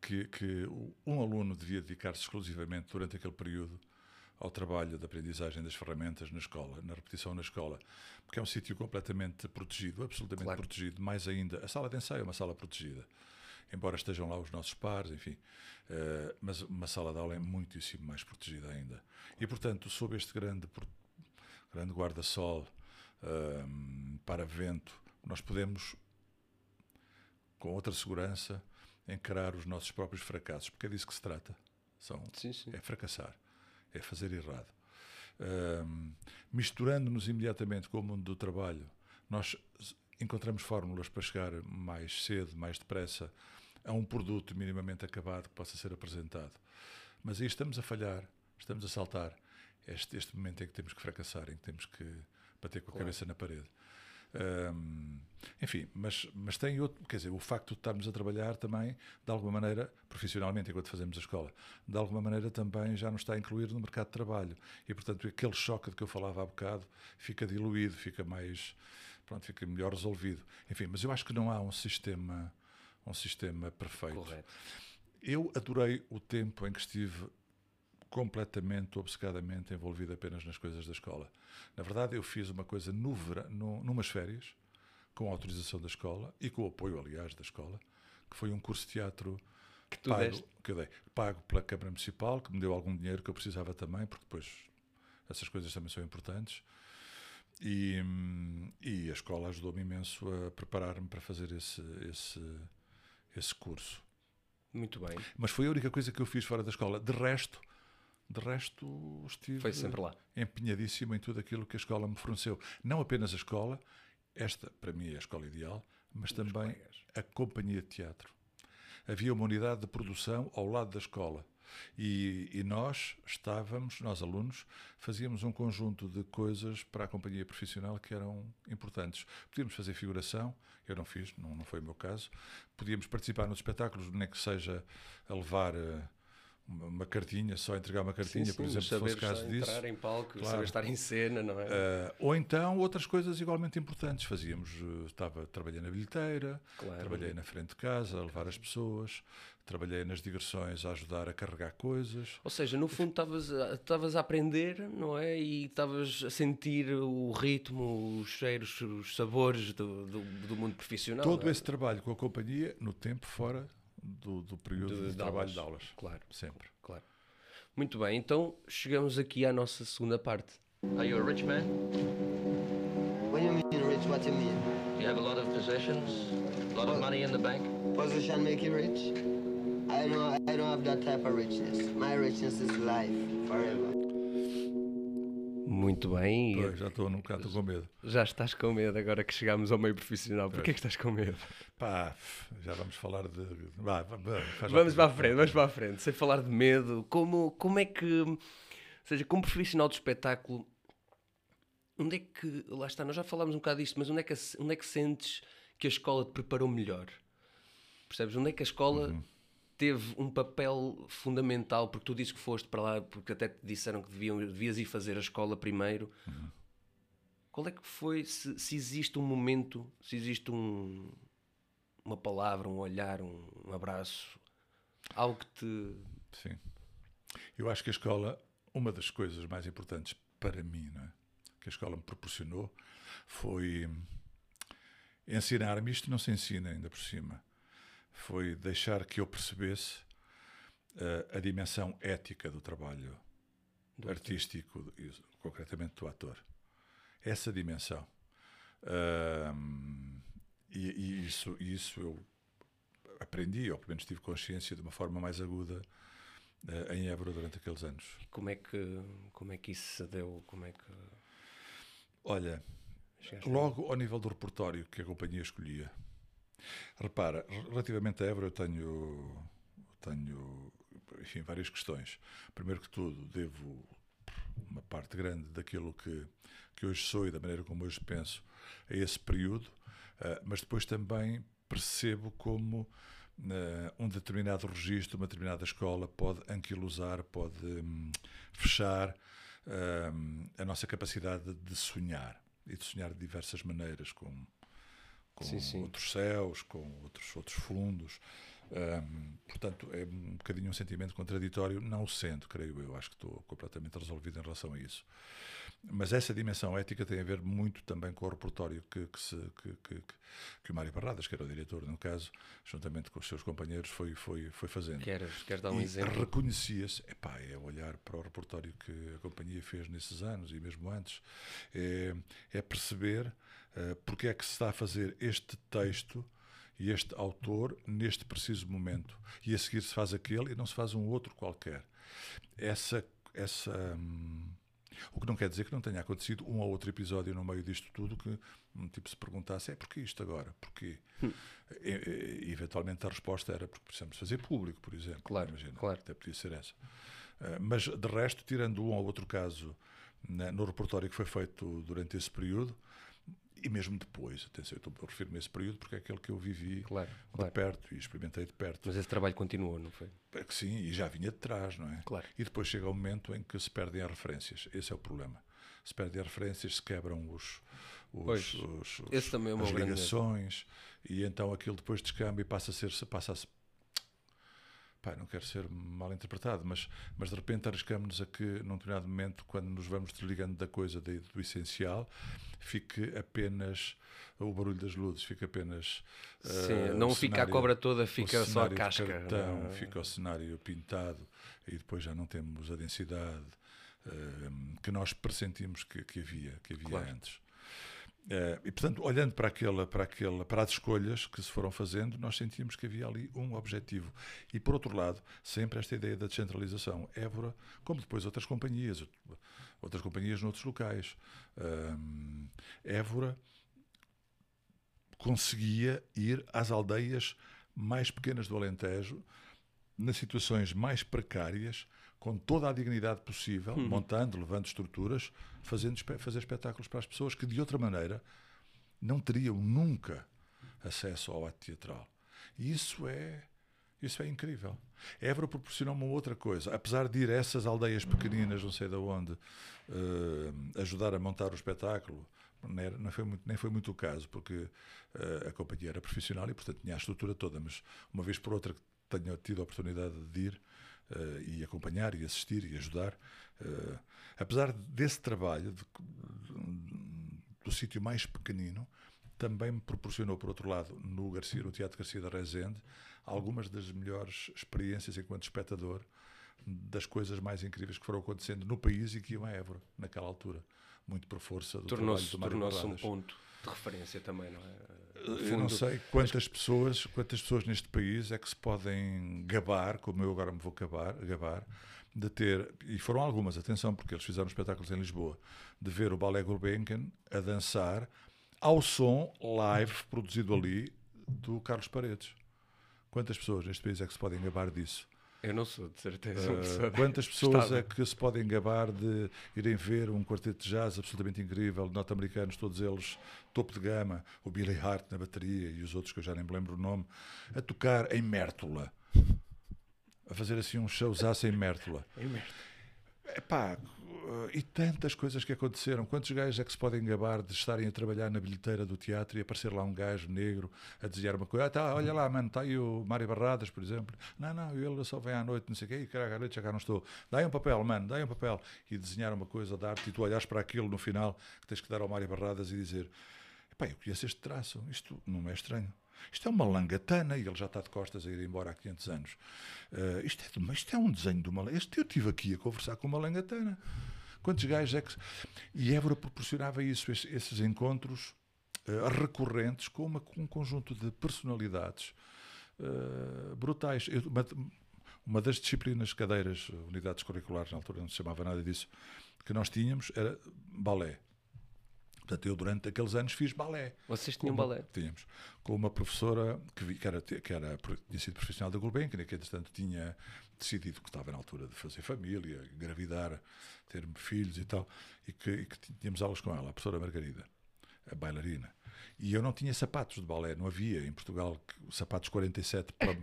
que, que um aluno devia dedicar-se exclusivamente durante aquele período ao trabalho de aprendizagem das ferramentas na escola, na repetição na escola, porque é um sítio completamente protegido, absolutamente Claro. protegido. Mais ainda, a sala de ensaio é uma sala protegida embora estejam lá os nossos pares, enfim, eh, mas uma sala de aula é muitíssimo mais protegida ainda. E, portanto, sob este grande, grande guarda-sol, ehm, para vento, nós podemos, com outra segurança, encarar os nossos próprios fracassos, porque é disso que se trata. São, Sim, sim. é fracassar, é fazer errado. Ahm, Misturando-nos imediatamente com o mundo do trabalho, nós encontramos fórmulas para chegar mais cedo, mais depressa, a um produto minimamente acabado que possa ser apresentado. Mas aí estamos a falhar, estamos a saltar este, este momento em que temos que fracassar, em que temos que bater com a cabeça na parede. Ahm, enfim, mas, mas tem outro, quer dizer, o facto de estarmos a trabalhar também, de alguma maneira, profissionalmente, enquanto fazemos a escola, de alguma maneira também já nos está a incluir no mercado de trabalho. E, portanto, aquele choque de que eu falava há bocado fica diluído, fica mais, pronto, fica melhor resolvido. Enfim, mas eu acho que não há um sistema, um sistema perfeito. Correto. Eu adorei o tempo em que estive completamente, obcecadamente envolvido apenas nas coisas da escola. Na verdade, eu fiz uma coisa no vera, no, numas férias, com a autorização da escola e com o apoio, aliás, da escola, que foi um curso de teatro Que tu pago, deste. que eu dei. Pago pela Câmara Municipal, que me deu algum dinheiro que eu precisava também, porque depois essas coisas também são importantes. E, e a escola ajudou-me imenso a preparar-me para fazer esse, esse, esse curso. Muito bem. Mas foi a única coisa que eu fiz fora da escola. De resto, de resto estive Foi sempre lá. empenhadíssimo em tudo aquilo que a escola me forneceu. Não apenas a escola, esta para mim é a escola ideal, mas também colegas. a companhia de teatro. Havia uma unidade de produção ao lado da escola. E, e nós estávamos, nós alunos, fazíamos um conjunto de coisas para a companhia profissional que eram importantes. Podíamos fazer figuração, eu não fiz, não, não foi o meu caso. Podíamos participar nos espetáculos, nem que seja a levar eh, uma, uma cartinha, só entregar uma cartinha, Sim, por sim, exemplo, se fosse caso disso. entrar em palco, Claro. saber estar em cena, não é? Uh, ou então outras coisas igualmente importantes. Fazíamos, uh, estava, trabalhei na bilheteira, Claro. trabalhei na frente de casa, a levar as pessoas, trabalhei nas digressões a ajudar a carregar coisas. Ou seja, no fundo estavas a, estavas a aprender, não é? E estavas a sentir o ritmo, os cheiros, os sabores do, do, do mundo profissional. Todo é? esse trabalho com a companhia no tempo fora do, do período De- de, de trabalho aulas. de aulas. Claro, Sempre. claro. Muito bem, então chegamos aqui à nossa segunda parte. Are you a rich man? What do you mean rich? What you mean? Do you have a lot of possessions? A lot of money in the bank? Position make you rich? I don't I don't have that type of richness. My richness is life forever. Muito bem, Pois, já estou num bocado com medo. já estás com medo agora que chegámos ao meio profissional. Porquê é que estás com medo? Pá, já vamos falar de. Vá, vá, Vamos para a frente, vamos para a frente. Sem falar de medo, como, como é que, ou seja, como profissional de espetáculo, onde é que, lá está, nós já falámos um bocado disto, mas onde é que, onde é que sentes que a escola te preparou melhor? Percebes? Onde é que a escola Uhum. Teve um papel fundamental? Porque tu dizes que foste para lá, porque até te disseram que deviam, devias ir fazer a escola primeiro. Uhum. Qual é que foi, se, se existe um momento, se existe um, uma palavra, um olhar, um, um abraço, algo que te. Sim. Eu acho que a escola, uma das coisas mais importantes para mim, não é? que a escola me proporcionou, foi ensinar-me. Isto não se ensina ainda por cima. Foi deixar que eu percebesse eh, a dimensão ética do trabalho artístico, e, concretamente do ator. Essa dimensão. Ahm, e, e isso, isso eu aprendi, ou pelo menos tive consciência de uma forma mais aguda eh, em Évora durante aqueles anos. E como é que, como é que isso se deu? Como é que. Olha, chegaste logo ao nível do repertório que a companhia escolhia. Repara, relativamente a Évora eu tenho, tenho enfim, várias questões. Primeiro que tudo, devo uma parte grande daquilo que, que hoje sou e da maneira como hoje penso a esse período, eh, mas depois também percebo como eh, um determinado registro, uma determinada escola pode anquilosar, pode hum, fechar hum, a nossa capacidade de sonhar e de sonhar de diversas maneiras, com, com Sim, sim. outros céus, com outros, outros fundos. Hum, portanto, é um bocadinho um sentimento contraditório, não o sendo, creio eu. Acho que estou completamente resolvido em relação a isso. Mas essa dimensão ética tem a ver muito também com o repertório que, que, se, que, que, que- o Mário Barradas, que era o diretor, no caso, juntamente com os seus companheiros, foi, foi, foi fazendo. Queres, queres dar um e exemplo? reconhecia-se, epá, é olhar para o repertório que a companhia fez nesses anos e mesmo antes, é, é perceber eh, porque é que se está a fazer este texto e este autor neste preciso momento. E a seguir se faz aquele e não se faz um outro qualquer. Essa. essa hum, o que não quer dizer que não tenha acontecido um ou outro episódio no meio disto tudo que um tipo se perguntasse: é porquê isto agora? Porquê? E, e, eventualmente a resposta era porque precisamos fazer público, por exemplo. Claro, Imagina, claro. Até podia ser essa. Uh, mas de resto, tirando um ou outro caso na- no repertório que foi feito durante esse período, e mesmo depois, atenção, eu refiro-me a esse período porque é aquele que eu vivi Claro, de claro. perto e experimentei de perto. Mas esse trabalho continuou, não foi? É que sim, e já vinha de trás, não é? Claro. E depois chega o momento em que se perdem as referências. Esse é o problema. Se perdem as referências, se quebram os, os, Pois, os- os- esse também é o meu as grande ligações, e então aquilo depois descamba e passa a ser passa a se- pá, não quero ser mal interpretado, mas, mas de repente arriscamos-nos a que, num determinado momento, quando nos vamos desligando da coisa, de- do essencial, fique apenas o barulho das luzes, fica apenas. Sim, eh, não fica a cenário- cobra toda, fica só a casca. cartão, não é? fica o cenário pintado e depois já não temos a densidade eh, que nós pressentimos que, que havia, que havia Claro. antes. Eh, e portanto, olhando para aquela, para aquela, para as escolhas que se foram fazendo, nós sentimos que havia ali um objetivo. E por outro lado, sempre esta ideia da descentralização. Évora, como depois outras companhias, outras companhias noutros locais. Ahm, Évora conseguia ir às aldeias mais pequenas do Alentejo, nas situações mais precárias, com toda a dignidade possível, montando, levando estruturas, fazendo fazer espetáculos para as pessoas que de outra maneira não teriam nunca acesso ao ato teatral. E isso é isso é incrível. Évora proporcionou uma outra coisa. Apesar de ir a essas aldeias pequeninas, não sei de onde, eh, ajudar a montar o espetáculo, não, era- não foi muito, nem foi muito o caso, porque eh, a companhia era profissional e, portanto, tinha a estrutura toda. Mas uma vez por outra que tenho tido a oportunidade de ir eh, e acompanhar e assistir e ajudar, eh, apesar desse trabalho, de- do sítio mais pequenino, também me proporcionou, por outro lado, no, Garcia, no Teatro Garcia da Rezende, algumas das melhores experiências enquanto espectador das coisas mais incríveis que foram acontecendo no país e que iam a Évora, naquela altura. Muito por força do Tornou-se trabalho do Mário tornou-se um ponto de referência também, não é? No Eu não fundo, sei quantas pessoas, quantas pessoas neste país é que se podem gabar, como eu agora me vou gabar, gabar de ter, e foram algumas, atenção, porque eles fizeram espetáculos em Lisboa, de ver o Ballet Gulbenkian a dançar ao som live produzido ali do Carlos Paredes. Quantas pessoas neste país é que se podem gabar disso? Eu não sou, de certeza. Uh, quantas pessoas estável. é que se podem gabar de irem ver um quarteto de jazz absolutamente incrível, norte-americanos, todos eles topo de gama, o Billy Hart na bateria e os outros que eu já nem me lembro o nome, a tocar em Mértola, a fazer assim um showzaço em Mértola. É merda. Epá, e tantas coisas que aconteceram. Quantos gajos é que se podem gabar de estarem a trabalhar na bilheteira do teatro e aparecer lá um gajo negro a desenhar uma coisa? Ah, tá, olha lá, mano, está aí o Mário Barradas, por exemplo. Não, não, ele só vem à noite, não sei o quê, e caralho, à noite já cá não estou. Dá aí um papel, mano, dá aí um papel. E desenhar uma coisa de arte e tu olhares para aquilo no final que tens que dar ao Mário Barradas e dizer: Epá, eu conheço este traço, isto não é estranho. Isto é uma langatana e ele já está de costas a ir embora há 500 anos. Eh, isto, é isto é um desenho de uma este Eu estive aqui a conversar com uma langatana. Quantos gajos é que. E Évora proporcionava isso, esses, encontros eh, recorrentes com, uma- com um conjunto de personalidades eh, brutais. Eu- uma, uma das disciplinas, cadeiras, unidades curriculares, na altura não se chamava nada disso, que nós tínhamos era balé. Portanto, eu durante aqueles anos fiz balé. Vocês tinham uma- balé? Tínhamos. Com uma professora que, vi- que, era, que era, tinha sido profissional da Gulbenkian, que entretanto tinha decidido que estava na altura de fazer família, engravidar, ter filhos e tal, e que, e que tínhamos aulas com ela, a professora Margarida, a bailarina. E eu não tinha sapatos de balé, não havia em Portugal sapatos 47 para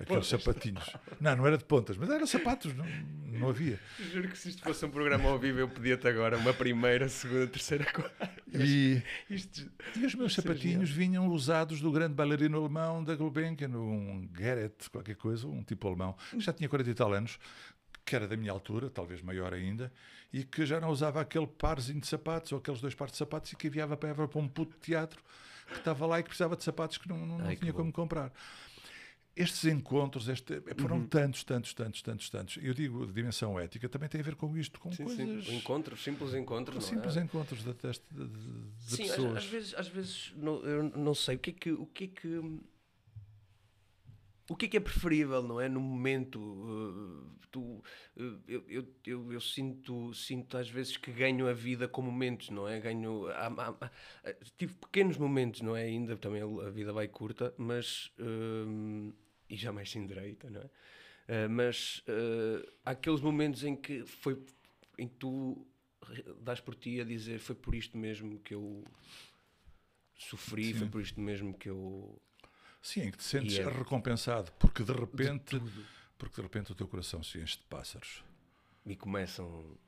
aqueles sapatinhos. Não, não era de pontas, mas eram sapatos, não, não havia. Juro que se isto fosse um programa ao vivo, eu pedia-te agora uma primeira, segunda, terceira, quarta. E, Isto... E os meus sapatinhos vinham usados do grande bailarino alemão da Gulbenkian, um Gerrit, qualquer coisa, um tipo alemão, que já tinha 40 e tal anos, que era da minha altura, talvez maior ainda, e que já não usava aquele parzinho de sapatos, ou aqueles dois pares de sapatos, e que enviava para para um puto teatro que estava lá e que precisava de sapatos que não, não, não Ai, tinha como comprar. Estes encontros, este, foram tantos, tantos, tantos, tantos, tantos. Eu digo, de dimensão ética, também tem a ver com isto, com Sim, coisas... sim. Encontros, simples encontros. não é? Simples encontros de, de, de, de Sim, às, pessoas. às vezes, às vezes não, eu não sei o que é que o que é que o que é que é preferível, não é? No momento, uh, tu, uh, eu, eu, eu, eu sinto, sinto às vezes que ganho a vida com momentos, não é? Ganho, há- há- há- tive pequenos momentos, não é? Ainda também a vida vai curta, mas um, e jamais sem direita, não é? Uh, mas uh, há aqueles momentos em que foi em que tu dás por ti a dizer foi por isto mesmo que eu sofri, foi por isto mesmo que eu Sim, em que te sentes E é- recompensado, porque de repente, porque de repente o teu coração se enche de pássaros. me começam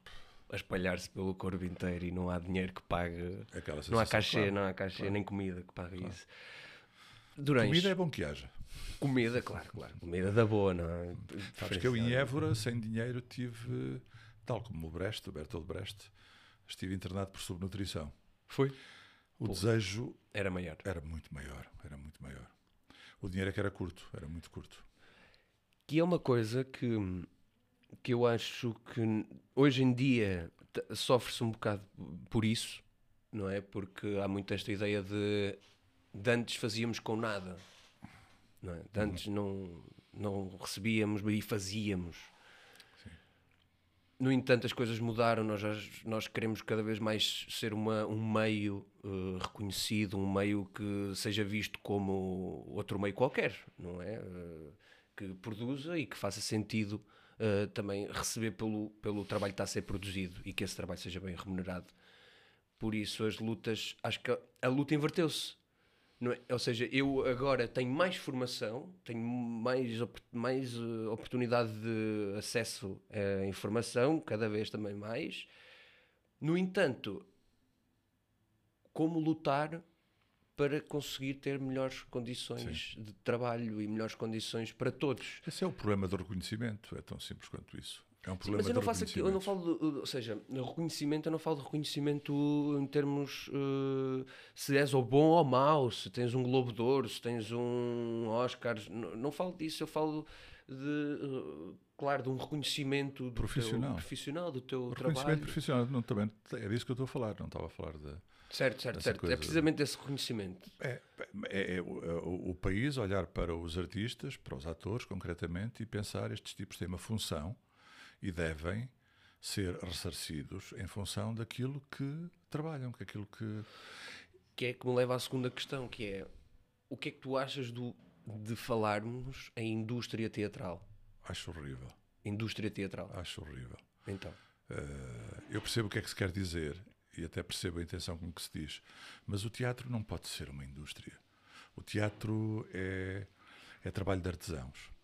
a espalhar-se pelo corpo inteiro e não há dinheiro que pague, não há cachê, claro, não há cachê nem comida que pague isso. Durães. Comida é bom que haja. Comida, claro, claro. Comida da boa, não é? Sabes que eu em Évora, sem dinheiro, tive, tal como o Brecht, o Bertolt Brecht, estive internado por subnutrição. Foi? O desejo Era maior. era muito maior, era muito maior. O dinheiro é que era curto, era muito curto. Que é uma coisa que, que eu acho que hoje em dia sofre-se um bocado por isso, não é? Porque há muito esta ideia de, de antes fazíamos com nada, não é? De antes não, não recebíamos e fazíamos. No entanto, as coisas mudaram, nós, nós queremos cada vez mais ser uma, um meio eh, reconhecido, um meio que seja visto como outro meio qualquer, não é? Eh, que produza e que faça sentido eh, também receber pelo, pelo trabalho que está a ser produzido e que esse trabalho seja bem remunerado. Por isso, as lutas, acho que a, a luta inverteu-se. É? Ou seja, eu agora tenho mais formação, tenho mais, mais eh, oportunidade de acesso à informação, cada vez também mais. No entanto, como lutar para conseguir ter melhores condições de trabalho e melhores condições para todos? Esse é o problema do reconhecimento, é tão simples quanto isso. É um Sim, problema mas eu não faço aqui, eu não falo, de, ou seja, no reconhecimento, eu não falo de reconhecimento em termos eh, se és ou bom ou mau, se tens um Globo de Ouro, se tens um Oscar, não, não falo disso, eu falo de, eh, claro, de um reconhecimento do Profissional. teu, profissional, do teu reconhecimento trabalho. profissional, não, também, é disso que eu estou a falar, não estava a falar de. Certo, certo, certo. coisa- É precisamente esse reconhecimento. É, é- é o, é o- o país olhar para os artistas, para os atores concretamente, e pensar estes tipos têm uma função e devem ser ressarcidos em função daquilo que trabalham, que aquilo que. Que é que me leva à segunda questão, que é o que é que tu achas do, de falarmos em indústria teatral? Acho horrível. Indústria teatral. Acho horrível. Então. Eh, eu percebo o que é que se quer dizer e até percebo a intenção com que se diz, mas o teatro não pode ser uma indústria. O teatro é, é trabalho de artesãos.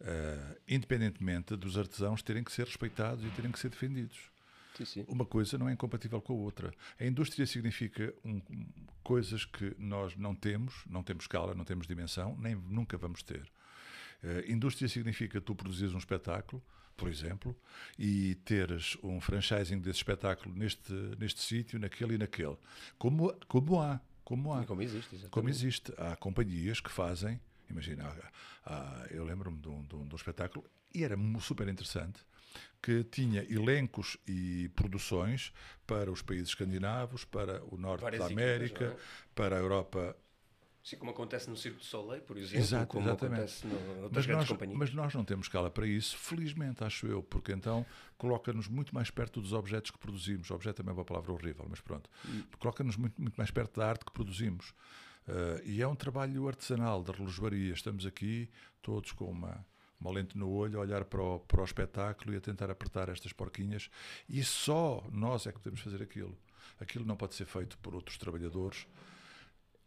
Eh, independentemente dos artesãos terem que ser respeitados e terem que ser defendidos. Sim, sim. Uma coisa não é incompatível com a outra. A indústria significa um- coisas que nós não temos, não temos escala, não temos dimensão, nem nunca vamos ter. Eh, indústria significa tu produzires um espetáculo, por exemplo, e teres um franchising desse espetáculo neste, neste sítio, naquele e naquele. Como, como há. Como há. E como existe, exatamente. Como existe. Há companhias que fazem. Imagina, há- eu lembro-me de um, de um- de um espetáculo e era super interessante que tinha elencos e produções para os países escandinavos, para o norte Várias da equipas, América, não é? para a Europa. Sim, como acontece no Circo de Soleil, por exemplo, Exato, como exatamente. acontece no, outras Mas grandes nós, companhias. mas nós não temos escala para isso, felizmente, acho eu, porque então coloca-nos muito mais perto dos objetos que produzimos. Objeto também é uma palavra horrível, mas pronto. Coloca-nos muito, muito mais perto da arte que produzimos. Eh, e é um trabalho artesanal da relojoaria. Estamos aqui todos com uma, uma lente no olho, a olhar para o, para o espetáculo e a tentar apertar estas porquinhas. E só nós é que podemos fazer aquilo. Aquilo não pode ser feito por outros trabalhadores.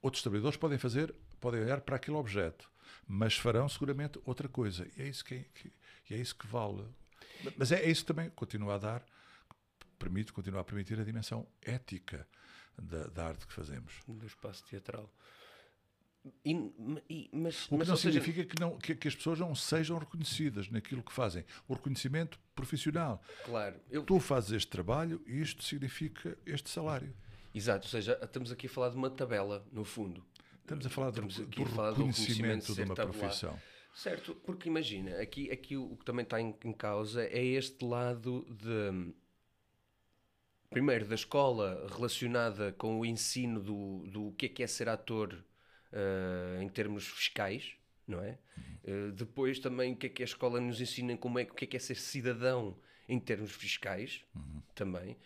Outros trabalhadores podem fazer, podem olhar para aquele objeto, mas farão seguramente outra coisa. E é isso que, que- é isso que vale. Mas é, é isso também continua a dar, permite, continua a permitir a dimensão ética da, da arte que fazemos. Do espaço teatral. E, e- mas, O que mas, não seja, significa que, não, que, que as pessoas não sejam reconhecidas naquilo que fazem. O reconhecimento profissional. Claro, eu, Tu fazes este trabalho e isto significa este salário. exato, ou seja, estamos aqui a falar de uma tabela, no fundo. Estamos a falar do, Estamos do a falar do reconhecimento reconhecimento de uma profissão. Certo, porque imagina, aqui, aqui o que também está em, em causa é este lado de. Primeiro, da escola relacionada com o ensino do, do que é que é ser ator eh, em termos fiscais, não é? Eh, depois também o que é que a escola nos ensina como é, o que é que é ser cidadão em termos fiscais, também.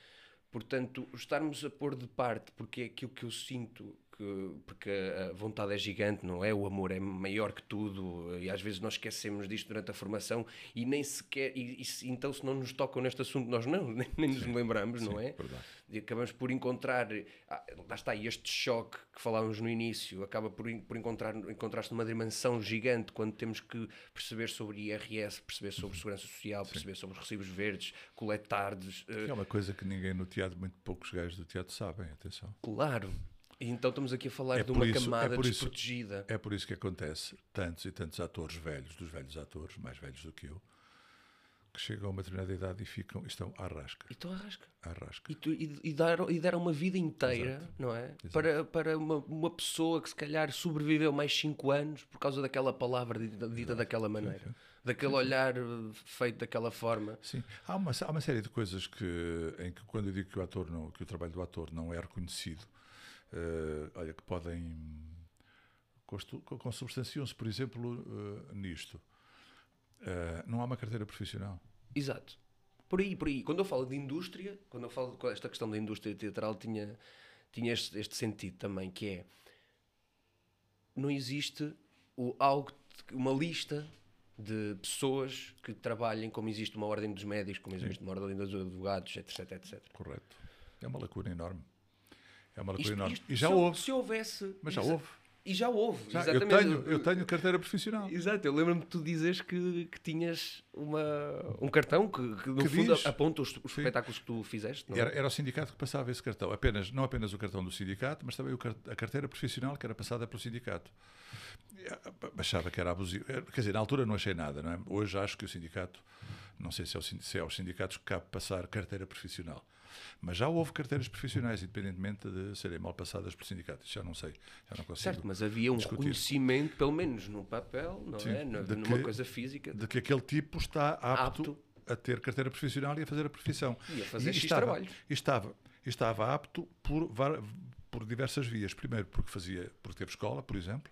Portanto, estarmos a pôr de parte, porque é aquilo que eu sinto, que, porque a vontade é gigante, não é? O amor é maior que tudo, e às vezes nós esquecemos disto durante a formação e nem sequer, e, e se- então se não nos tocam neste assunto, nós não, nem, nem nos lembramos, não é? verdade. E acabamos por encontrar, ah, lá está, este choque que falávamos no início, acaba por, por encontrar, encontrar-se numa dimensão gigante quando temos que perceber sobre IRS, perceber sobre segurança social, perceber sobre os recibos verdes, coletar, des- eh, é uma coisa que ninguém no teatro, muito poucos gajos do teatro sabem, atenção. Claro. E então estamos aqui a falar É de uma isso- camada é por isso- desprotegida. É por isso que acontece tantos e tantos atores velhos, dos velhos atores, mais velhos do que eu, que chegam a uma determinada idade e ficam, estão à rasca. E estou à rasca. À rasca. E, tu- e- e deram, e deram uma vida inteira, não é? Para, para uma, uma pessoa que se calhar sobreviveu mais 5 anos por causa daquela palavra dita, dita daquela maneira, daquele olhar eh, feito daquela forma. Sim, há uma, há uma série de coisas que, em que quando eu digo que o ator não, que o trabalho do ator não é reconhecido, eh, olha que podem consubstanciam-se, por exemplo, eh, nisto. Eh, não há uma carteira profissional. Exato. Por aí, por aí. Quando eu falo de indústria, quando eu falo com esta questão da indústria teatral, tinha, tinha este, este sentido também, que é não existe o, algo, uma lista de pessoas que trabalhem como existe uma ordem dos médicos, como existe uma ordem dos advogados, etc, etc. Correto. É uma lacuna enorme. É uma lacuna enorme. e já se, houve. Se houvesse. Mas já houve. E já houve, Já, eu, exatamente. tenho, eu tenho carteira profissional. Exato, eu lembro-me de tu dizes que, que tinhas uma, um cartão que, que no Que fundo diz- aponta os, os espetáculos que tu fizeste. É? Era, era o sindicato que passava esse cartão. Apenas, não apenas o cartão do sindicato, mas também o a carteira profissional que era passada pelo sindicato. Eu Achava que era abusivo. Quer dizer, na altura não achei nada. Não é? Hoje acho que o sindicato, não sei se é, o, se é aos sindicatos que cabe passar carteira profissional. Mas já houve carteiras profissionais, independentemente de serem mal passadas pelo sindicato. Isso já não sei. Já não consigo. Certo, mas havia um discutir. reconhecimento, pelo menos no papel, não Sim, é? Numa que- coisa física. de que aquele tipo está apto, Apto. a ter carteira profissional e a fazer a profissão. E a fazer X estava, trabalhos. E estava, e estava apto por, por diversas vias. Primeiro, porque fazia, porque teve escola, por exemplo,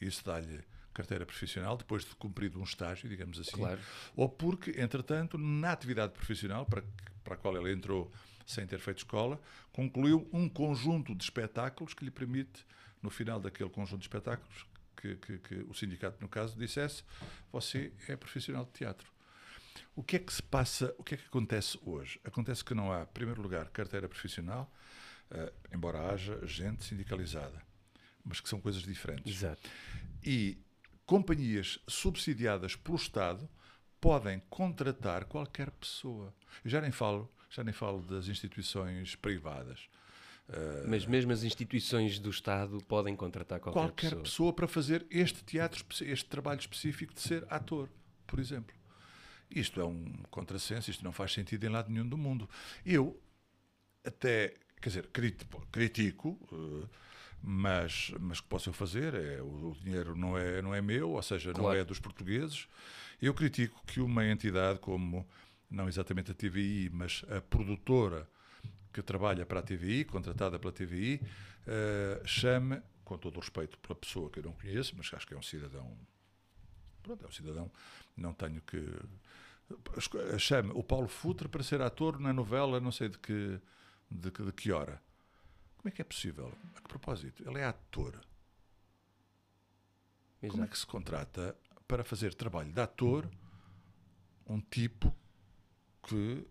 e isso dá-lhe carteira profissional, depois de cumprido um estágio, digamos assim. Claro. Ou porque, entretanto, na atividade profissional, para, para a qual ele entrou sem ter feito escola, concluiu um conjunto de espetáculos que lhe permite, no final daquele conjunto de espetáculos, que, que- que o sindicato, no caso, dissesse: você é profissional de teatro. O que é que se passa, o que é que acontece hoje? Acontece que não há, em primeiro lugar, carteira profissional, eh, embora haja gente sindicalizada, mas que são coisas diferentes Exato. e companhias subsidiadas pelo Estado podem contratar qualquer pessoa. Eu já nem falo, já nem falo das instituições privadas. Mas mesmo as instituições do Estado podem contratar qualquer, Qualquer pessoa. pessoa. para fazer este teatro, este trabalho específico de ser ator, por exemplo. Isto é um contrassenso, isto não faz sentido em lado nenhum do mundo. Eu até, quer dizer, critico, critico eh, mas, mas o que posso eu fazer? É, o, dinheiro não é, não é meu, ou seja, não Claro. é dos portugueses. Eu critico que uma entidade como, não exatamente a TVI, mas a produtora que trabalha para a TVI, contratada pela TVI, eh, chame, com todo o respeito pela pessoa que eu não conheço, mas acho que é um cidadão. Pronto, é um cidadão, não tenho que. Chame o Paulo Futre para ser ator na novela, não sei de que, de, que- de que hora. Como é que é possível? A que propósito? Ele é ator. Como é Exato. que se contrata para fazer trabalho de ator um tipo que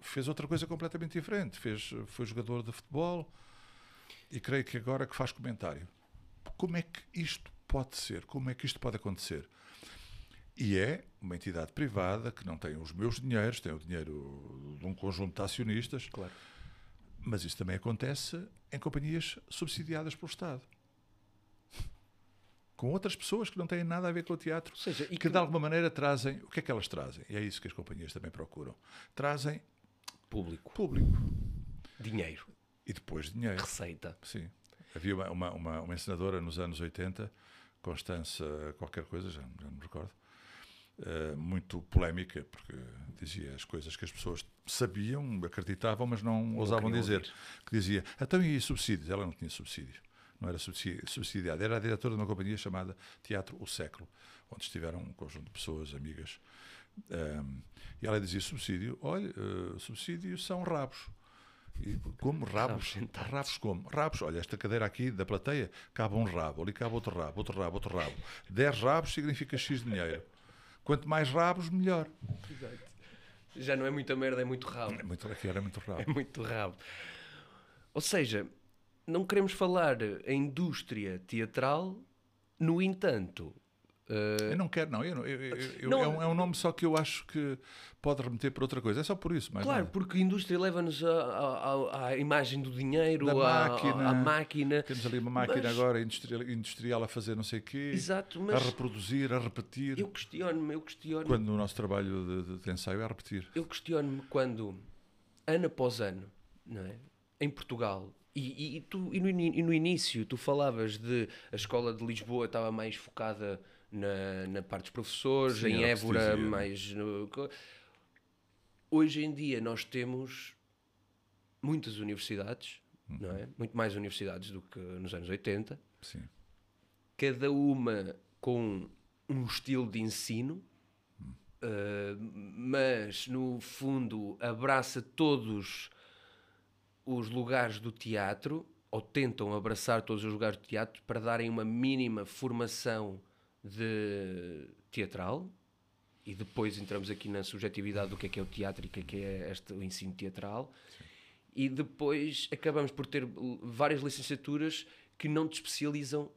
fez outra coisa completamente diferente? Fez, foi jogador de futebol e creio que agora que faz comentário. Como é que isto pode ser? Como é que isto pode acontecer? E é uma entidade privada que não tem os meus dinheiros, tem o dinheiro de um conjunto de acionistas, Claro. mas isso também acontece em companhias subsidiadas pelo Estado. Com outras pessoas que não têm nada a ver com o teatro, Ou seja, e que que- de alguma maneira trazem. O que é que elas trazem? E é isso que as companhias também procuram. Trazem Público. público Dinheiro. e depois dinheiro. Receita. Sim. Havia uma, uma, uma, uma encenadora nos anos 80, Constança qualquer coisa, já, já não me recordo, eh, muito polémica, porque dizia as coisas que as pessoas sabiam, acreditavam, mas não, ousavam queriam dizer. ouvir. Que dizia, então e subsídios? Ela não tinha subsídio. Não era subsidi- subsidiada. Era a diretora de uma companhia chamada Teatro O Século, onde estiveram um conjunto de pessoas, amigas. Ehm, e ela dizia subsídio, olha, eh, subsídios são rabos. E como Rabos rabos? como? Rabos, olha, esta cadeira aqui da plateia cabe um rabo, ali cabe outro rabo, outro rabo, outro rabo. 10 rabos significa X dinheiro. Quanto mais rabos, melhor. Já não é muita merda, é muito rabo. É muito, aqui era muito É rabo. muito rabo. Ou seja, não queremos falar em indústria teatral, no entanto, Uh, Eu não quero, não. Eu, eu- eu- Não- é, um, é um nome só que eu acho que pode remeter para outra coisa. É só por isso, mais Claro, nada. porque a indústria leva-nos à, imagem do dinheiro, à, máquina. à máquina. Temos ali uma máquina Mas- agora industrial, industrial a fazer não sei o quê, Exato, a mas reproduzir, a repetir. eu questiono-me, eu questiono Quando o nosso trabalho de, de- de ensaio é a repetir. eu questiono-me quando, ano após ano, não é? em Portugal, e, e- tu, e, no, e no início tu falavas de a escola de Lisboa estava mais focada na, na parte dos professores, Sim, em Évora mais. no- Hoje em dia nós temos muitas universidades, não é? Muito mais universidades do que nos anos 80 Sim. cada uma com um estilo de ensino, uh, mas no fundo abraça todos os lugares do teatro, ou tentam abraçar todos os lugares do teatro para darem uma mínima formação de teatral. E depois entramos aqui na subjetividade do que é que é o teatro e o que é que é este, o ensino teatral. E depois acabamos por ter uh, várias licenciaturas que não te especializam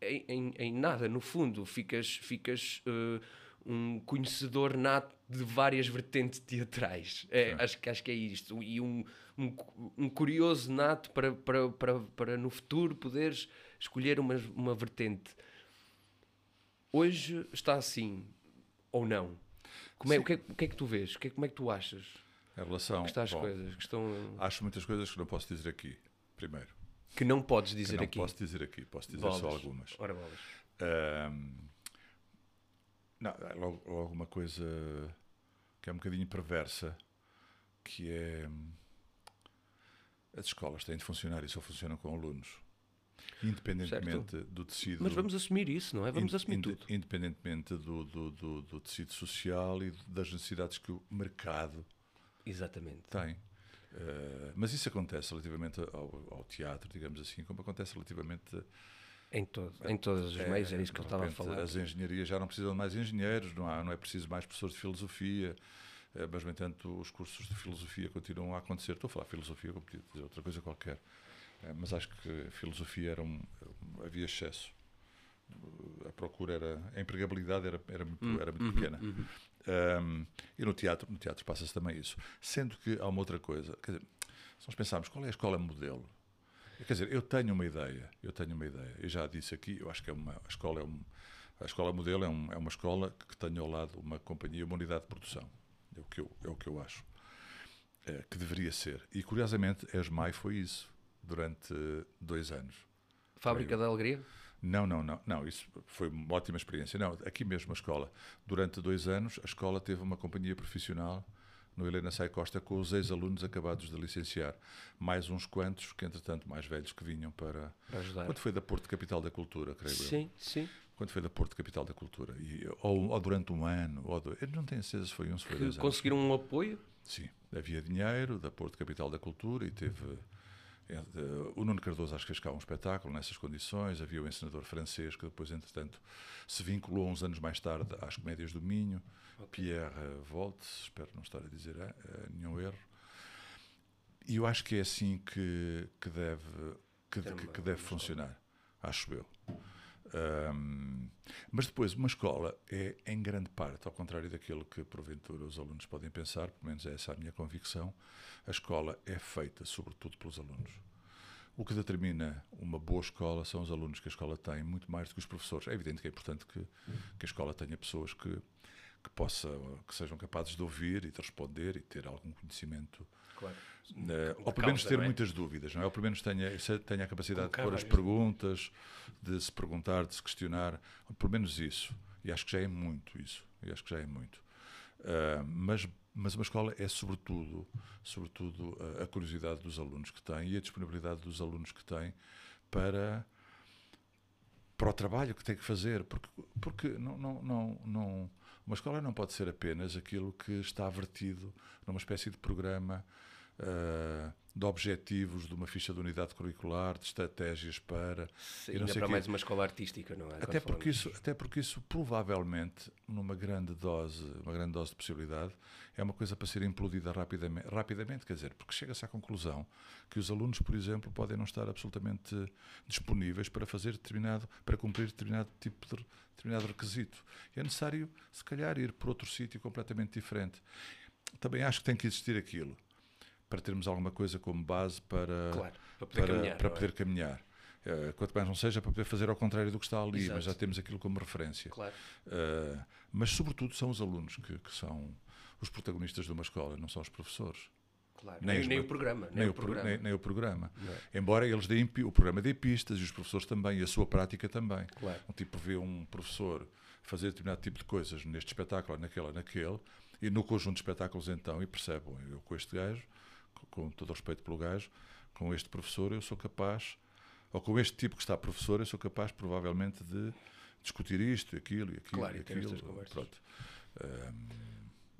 em, em- em nada, no fundo, ficas, ficas eh, um conhecedor nato de várias vertentes teatrais. É, acho, que, acho que é isto. E um, um, um curioso nato para, para, para, para no futuro poderes escolher uma, uma vertente. Hoje está assim, ou não? Como é, o, que é, o que é que tu vês? O que é, como é que tu achas Em relação. que está as bom, coisas? Que, estão, Acho muitas coisas que não posso dizer aqui. Primeiro. que não podes Que dizer não aqui. posso dizer aqui. Posso dizer Bolas. só algumas. Ora, bolas. Ahm, não, é logo, logo uma coisa que é um bocadinho perversa, que é as escolas têm de funcionar e só funcionam com alunos. Independentemente do tecido. Mas vamos assumir isso, não é? Vamos in- assumir inde- tudo. Independentemente do, do, do, do tecido social e das necessidades que o mercado Exatamente. tem. Eh, mas isso acontece relativamente ao, ao teatro, digamos assim, como acontece relativamente Em, todo, em todos os É, meios, era isso que ele estava a falar. As engenharias já não precisam de mais engenheiros, não, há, não é preciso mais professores de filosofia, eh, mas, no entanto, os cursos de filosofia continuam a acontecer. Estou a falar filosofia, como podia dizer outra coisa qualquer, Eh, mas acho que filosofia era um, havia excesso. A procura era, a empregabilidade era, era muito, Hum, era muito uhum, pequena. Um, e no teatro, no teatro passa-se também isso. Sendo que há uma outra coisa, quer dizer, se nós pensarmos qual é a escola modelo, Quer dizer, eu tenho uma ideia, eu tenho uma ideia. Eu já disse aqui, eu acho que é uma a escola é um, a escola modelo é, um, é uma escola que tem ao lado uma companhia, uma unidade de produção. É o que eu, é o que eu acho. É, que deveria ser. E curiosamente, a ESMAI foi isso durante dois anos. Fábrica da Alegria? Não, não, não, não, isso foi uma ótima experiência. Não, aqui mesmo a escola. Durante dois anos, a escola teve uma companhia profissional no Helena Sai Costa com os ex-alunos acabados de licenciar. Mais uns quantos, que entretanto mais velhos que vinham para. Para ajudar. Quando foi da Porto Capital da Cultura, creio eu. Sim, sim. Quando foi da Porto Capital da Cultura. E, ou, ou durante um ano, ou dois. Eu não tenho certeza se foi um, se foi Que dois anos. conseguiram um apoio. Sim, havia dinheiro da Porto Capital da Cultura e teve. Eh, eh, O Nuno Cardoso acho que fez cá um espetáculo nessas condições. Havia o encenador francês que depois, entretanto, se vinculou uns anos mais tarde às Comédias do Minho. Pierre Voltes, espero não estar a dizer eh, eh, nenhum erro. E eu acho que é assim que, que deve, que, que- deve funcionar, acho eu. Ahm, mas depois, uma escola é, em grande parte, ao contrário daquilo que porventura os alunos podem pensar, pelo menos essa é a minha convicção, a escola é feita sobretudo pelos alunos. O que determina uma boa escola são os alunos que a escola tem, muito mais do que os professores. É evidente que é importante que, que a escola tenha pessoas que, que, possam, que sejam capazes de ouvir e de responder e ter algum conhecimento Claro. eh, De ou pelo menos ter é? muitas dúvidas, não é? Ou pelo menos tenha, se- tenha a capacidade de Colocar pôr as perguntas, de se perguntar, de se questionar, pelo menos isso. E acho que já é muito isso. E acho que já é muito. Ah, mas, mas uma escola é sobretudo, sobretudo a, a curiosidade dos alunos que têm e a disponibilidade dos alunos que têm para para o trabalho que tem que fazer, porque, porque não, não, não, não, uma escola não pode ser apenas aquilo que está vertido numa espécie de programa ah, de objetivos, de uma ficha de unidade curricular, de estratégias para. Sim, ainda para mais uma escola artística, não é? Até Quando porque, isso, até porque isso provavelmente, numa grande dose, uma grande dose de possibilidade, é uma coisa para ser implodida rapidamente, rapidamente quer dizer, porque chega-se à conclusão que os alunos, por exemplo, podem não estar absolutamente disponíveis para fazer determinado, para cumprir determinado tipo de determinado requisito. E é necessário, se calhar, ir por outro sítio completamente diferente. Também acho que tem que existir aquilo, para termos alguma coisa como base para, Claro, para poder para, caminhar, para é? poder caminhar. Eh, quanto mais não seja para poder fazer ao contrário do que está ali, Exato. mas já temos aquilo como referência. Claro. Eh, mas, sobretudo, são os alunos que, que são os protagonistas de uma escola, não são os professores. Claro. Nem Nem, os nem o programa. Nem, Nem, o o, pro- programa. nem- o programa. É? Embora eles deem, o programa dê pistas e os professores também, e a sua prática também. Claro. Um tipo vê um professor fazer determinado tipo de coisas neste espetáculo, naquele, naquele, e no conjunto de espetáculos então, e percebe, "Bom, eu com este gajo, com, todo o respeito pelo gajo, com este professor eu sou capaz, ou com este tipo que está professor, eu sou capaz provavelmente de discutir isto, aquilo e aquilo Claro, e aquilo. Pronto.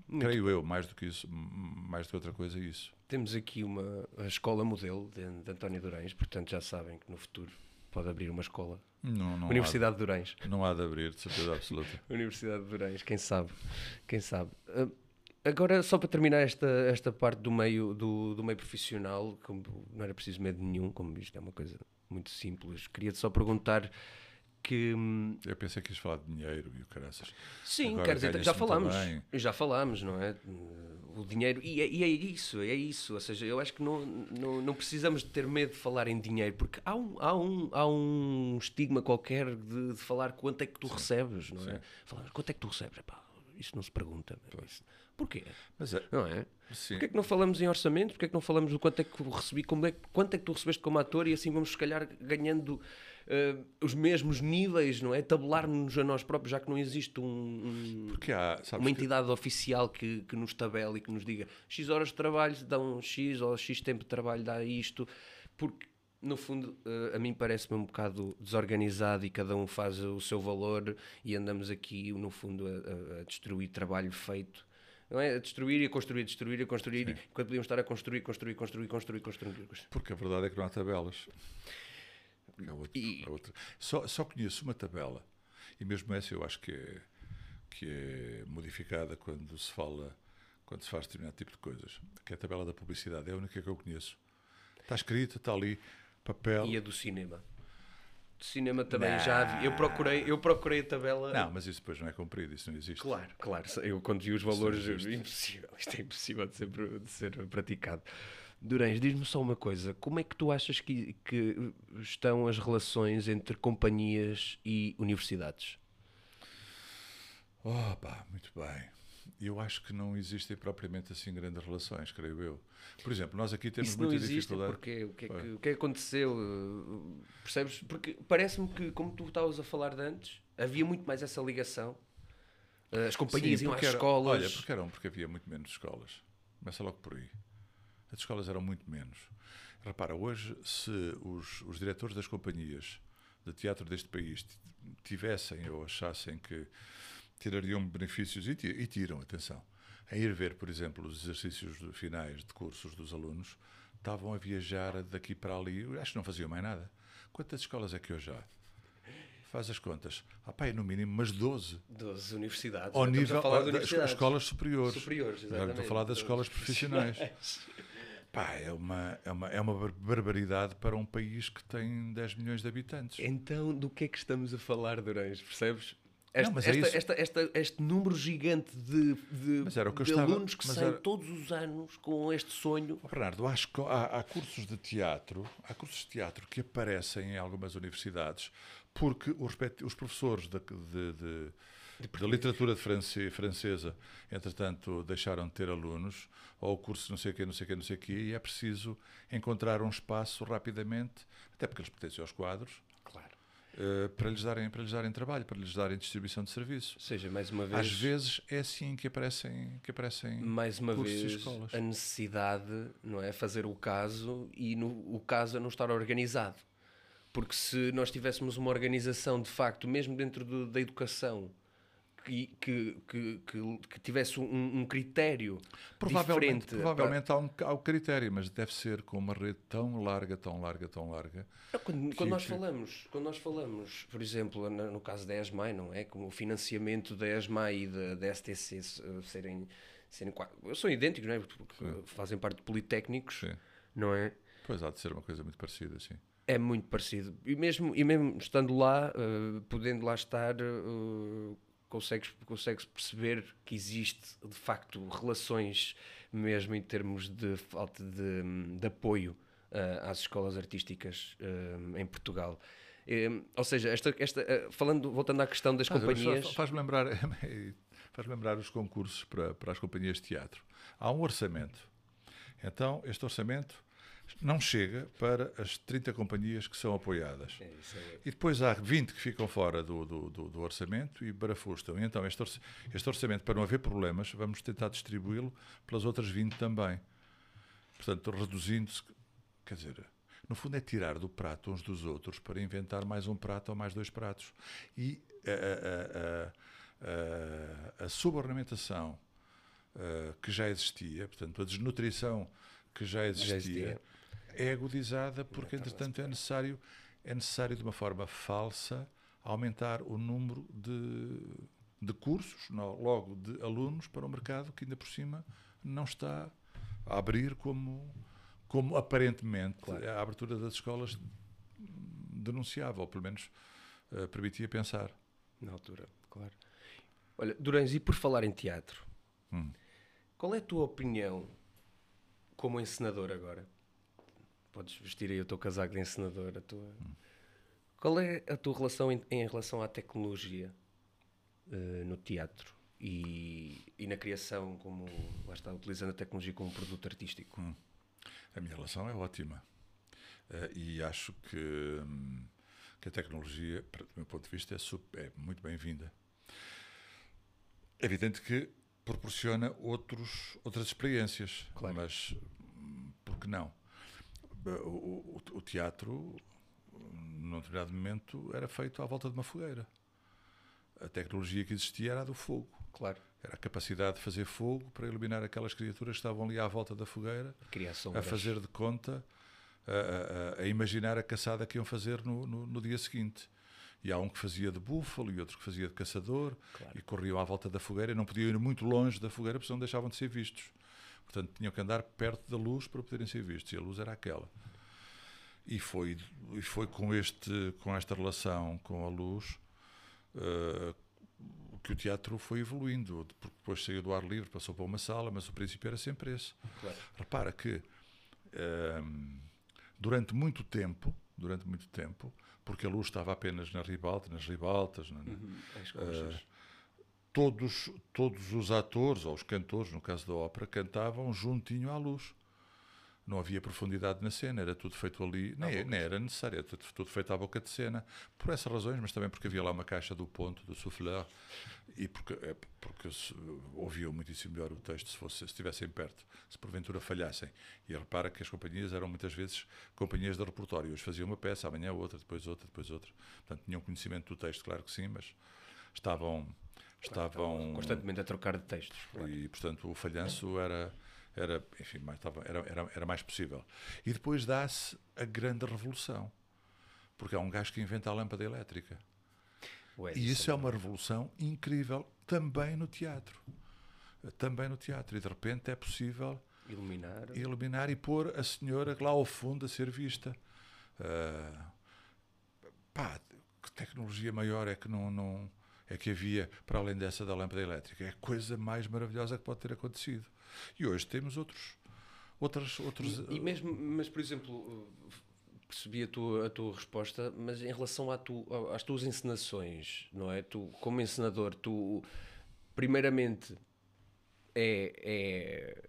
Muito Creio eu, mais do que isso, mais do que outra coisa, é isso. Temos aqui uma a escola modelo de, de António Durães, portanto já sabem que no futuro pode abrir uma escola. Não, não, Universidade de Durães. há, não há de abrir, de certeza absoluta. Universidade de Durães, quem sabe? Quem sabe? Ah, agora, só para terminar esta, esta parte do meio, do, do meio profissional, como não era preciso medo nenhum, como isto é uma coisa muito simples, queria-te só perguntar que. hum, Eu pensei que ias falar de dinheiro e o caraças. Sim, Agora quer dizer, já falámos, já falámos, não é? O dinheiro, e é, e é isso, é isso. Ou seja, eu acho que não, não, não precisamos de ter medo de falar em dinheiro, porque há um, há um, há um estigma qualquer de, de falar quanto é que tu recebes, não é? Falamos, quanto é que tu recebes? Epá, isso não se pergunta. Isso- Porquê? Mas é, Não é? sim. Porquê é que não falamos em orçamento? Porquê é que não falamos do quanto é que recebi, como é, que- quanto é que tu recebeste como ator e assim vamos, se calhar, ganhando eh, os mesmos níveis, não é? Tabelar-nos a nós próprios, já que não existe um- um, Porque há, uma que- entidade oficial que, que nos tabele e que nos diga X horas de trabalho dão X ou X tempo de trabalho dá isto, porque no fundo eh, a mim parece-me um bocado desorganizado e cada um faz o seu valor e andamos aqui no fundo a, a- a destruir trabalho feito. Não é? A destruir e a construir, destruir e a construir, enquanto podíamos estar a construir, construir, construir, construir, construir. Porque a verdade é que não há tabelas. Há outro- E- há outro. Só, só conheço uma tabela, e mesmo essa eu acho que é, que é modificada quando se fala, quando se faz determinado tipo de coisas, que é a tabela da publicidade, é a única que eu conheço. Está escrita, está ali, papel. E a do cinema. Do cinema também já havia. Eu procurei, eu procurei a tabela. Não, mas isso depois não é cumprido, isso não existe. Claro, claro. Eu quando vi os valores, não existe. impossível. Isto é impossível de ser, de ser praticado. Durães, diz-me só uma coisa. Como é que tu achas que, que estão as relações entre companhias e universidades? Oh, pá, muito bem. Eu acho que não existem propriamente assim grandes relações, creio eu. Por exemplo, nós aqui temos Isso não muita existe, dificuldade. porque o que, é que, o que é que aconteceu? Uh, Percebes? Porque parece-me que, como tu estavas a falar de antes, havia muito mais essa ligação. Uh, As companhias Sim, iam às era- escolas. Olha, porque eram, porque havia muito menos escolas. Começa logo por aí. As escolas eram muito menos. Repara, hoje, se os, os diretores das companhias de teatro deste país tivessem ou achassem que tirariam benefícios, e, e tiram, atenção, a ir ver, por exemplo, os exercícios finais de cursos dos alunos, estavam a viajar daqui para ali, acho que não faziam mais nada. Quantas escolas é que hoje há? Faz as contas. Ah, pá, é no mínimo umas 12 Das universidades. ao nível a falar de das universidades. escolas superiores. Superiores, não estou a exatamente. falar das escolas profissionais. Pá, é uma, é, uma, é uma bar- barbaridade para um país que tem 10 milhões de habitantes. Então, do que é que estamos a falar, Durães? Percebes? Esta, mas é esta- isso. esta- esta- este número gigante de, de, que de estava- alunos que saem era- todos os anos com este sonho. Oh, Bernardo, há, esco- há- há cursos de teatro, há cursos de teatro que aparecem em algumas universidades porque os, os professores da de, de- da literatura france- francesa, entretanto, deixaram de ter alunos, ou o curso não sei o quê, não sei o quê, não sei o quê, e é preciso encontrar um espaço rapidamente, até porque eles pertencem aos quadros, Eh, para, lhes darem, para lhes darem trabalho, para lhes darem distribuição de serviços. Ou seja, mais uma vez, Às vezes é assim que aparecem, que aparecem mais uma vez escolas. a necessidade, não é? Fazer o caso e no, o caso a não estar organizado. Porque se nós tivéssemos uma organização de facto, mesmo dentro do- da educação, que, que, que, que, tivesse um, um critério Provavelmente, diferente. provavelmente há, um, há um critério, mas deve ser com uma rede tão larga, tão larga, tão larga. Não, Quando, quando nós falamos, quando nós falamos, por exemplo, no, no caso da ESMAI, não é? Como o financiamento da ESMAI e da, da STC eh, serem, serem são idênticos, não é? Porque fazem parte de politécnicos, Sim. não é? Pois há de ser uma coisa muito parecida, sim. É muito parecido. E mesmo, e mesmo estando lá, eh, podendo lá estar, eh, consegues, consegues perceber que existe de facto relações, mesmo em termos de falta de, de apoio eh, às escolas artísticas eh, em Portugal. Eh, ou seja, esta, esta, eh, falando, voltando à questão das mas companhias. Faz-me lembrar, faz lembrar os concursos para, para as companhias de teatro. Há um orçamento. Então, este orçamento não chega para as 30 companhias que são apoiadas. É, é- E depois há 20 que ficam fora do, do, do- do orçamento e barafustam. E então, este, este orçamento, para não haver problemas, vamos tentar distribuí-lo pelas outras 20 também. Portanto, reduzindo-se. Quer dizer, no fundo é tirar do prato uns dos outros para inventar mais um prato ou mais dois pratos. E a, a, a, a, subornamentação eh, que já existia, portanto, a desnutrição que já existia, existia. É agudizada porque, entretanto, é necessário, é necessário de uma forma falsa aumentar o número de, de cursos, não, logo de alunos para o mercado que ainda por cima não está a abrir como, como aparentemente a abertura das escolas denunciava, ou pelo menos eh, permitia pensar. Na altura, claro. Olha, Durães, e por falar em teatro, Hum. qual é a tua opinião como encenador agora? Podes vestir aí o teu casaco de encenador. A tua... Qual é a tua relação em, em relação à tecnologia eh, no teatro e, e na criação, como lá está, utilizando a tecnologia como produto artístico? A minha relação é ótima. Eh, e acho que, hum, que a tecnologia, do meu ponto de vista, é, sup- é muito bem-vinda. É evidente que proporciona outros, outras experiências, Claro. mas hum, por que não? Eh, O, o- o teatro, num determinado momento, era feito à volta de uma fogueira. A tecnologia que existia era a do fogo. Claro, Era a capacidade de fazer fogo para iluminar aquelas criaturas que estavam ali à volta da fogueira criação a fazer de conta, a, a- a imaginar a caçada que iam fazer no, no- no dia seguinte. E há um que fazia de búfalo e outro que fazia de caçador e corriam à volta da fogueira e não podiam ir muito longe da fogueira porque senão deixavam de ser vistos. Portanto, tinham que andar perto da luz para poderem ser vistos e a luz era aquela. E foi, e foi com, este, com esta relação com a luz eh, que o teatro foi evoluindo, porque depois saiu do ar livre, passou para uma sala, mas o princípio era sempre esse. Claro. Repara que ehm, durante muito tempo, durante muito tempo, porque a luz estava apenas na ribalta, nas ribaltas, na- na- as conchas. Todos, todos os atores, ou os cantores, no caso da ópera, cantavam juntinho à luz. Não havia profundidade na cena, era tudo feito ali, nem, nem era necessário, era tudo, tudo feito à boca de cena. Por essas razões, mas também porque havia lá uma caixa do ponto, do souffleur, e porque, é, porque ouviam muitíssimo melhor o texto se, fosse, se estivessem perto, se porventura falhassem. E repara que as companhias eram muitas vezes companhias de repertório. Hoje faziam uma peça, amanhã outra, depois outra, depois outra. Portanto, tinham conhecimento do texto, claro que sim, mas estavam. Estavam constantemente a trocar de textos. e portanto o falhanço era era enfim mais, estava, era, era, era mais possível e depois dá-se a grande revolução porque há um gajo que inventa a lâmpada elétrica e isso é Edison. uma revolução incrível também no teatro também no teatro e de repente é possível Iluminar. iluminar e pôr a senhora lá ao fundo a ser vista. Ah, pá, que tecnologia maior é que não, não é que havia para além dessa da lâmpada elétrica? É a coisa mais maravilhosa que pode ter acontecido. E hoje temos outros outros outros E mesmo, mas por exemplo, uh, percebi a tua, a tua resposta, mas em relação à tu, às tuas encenações, não é? Tu, como encenador, tu, primeiramente, é,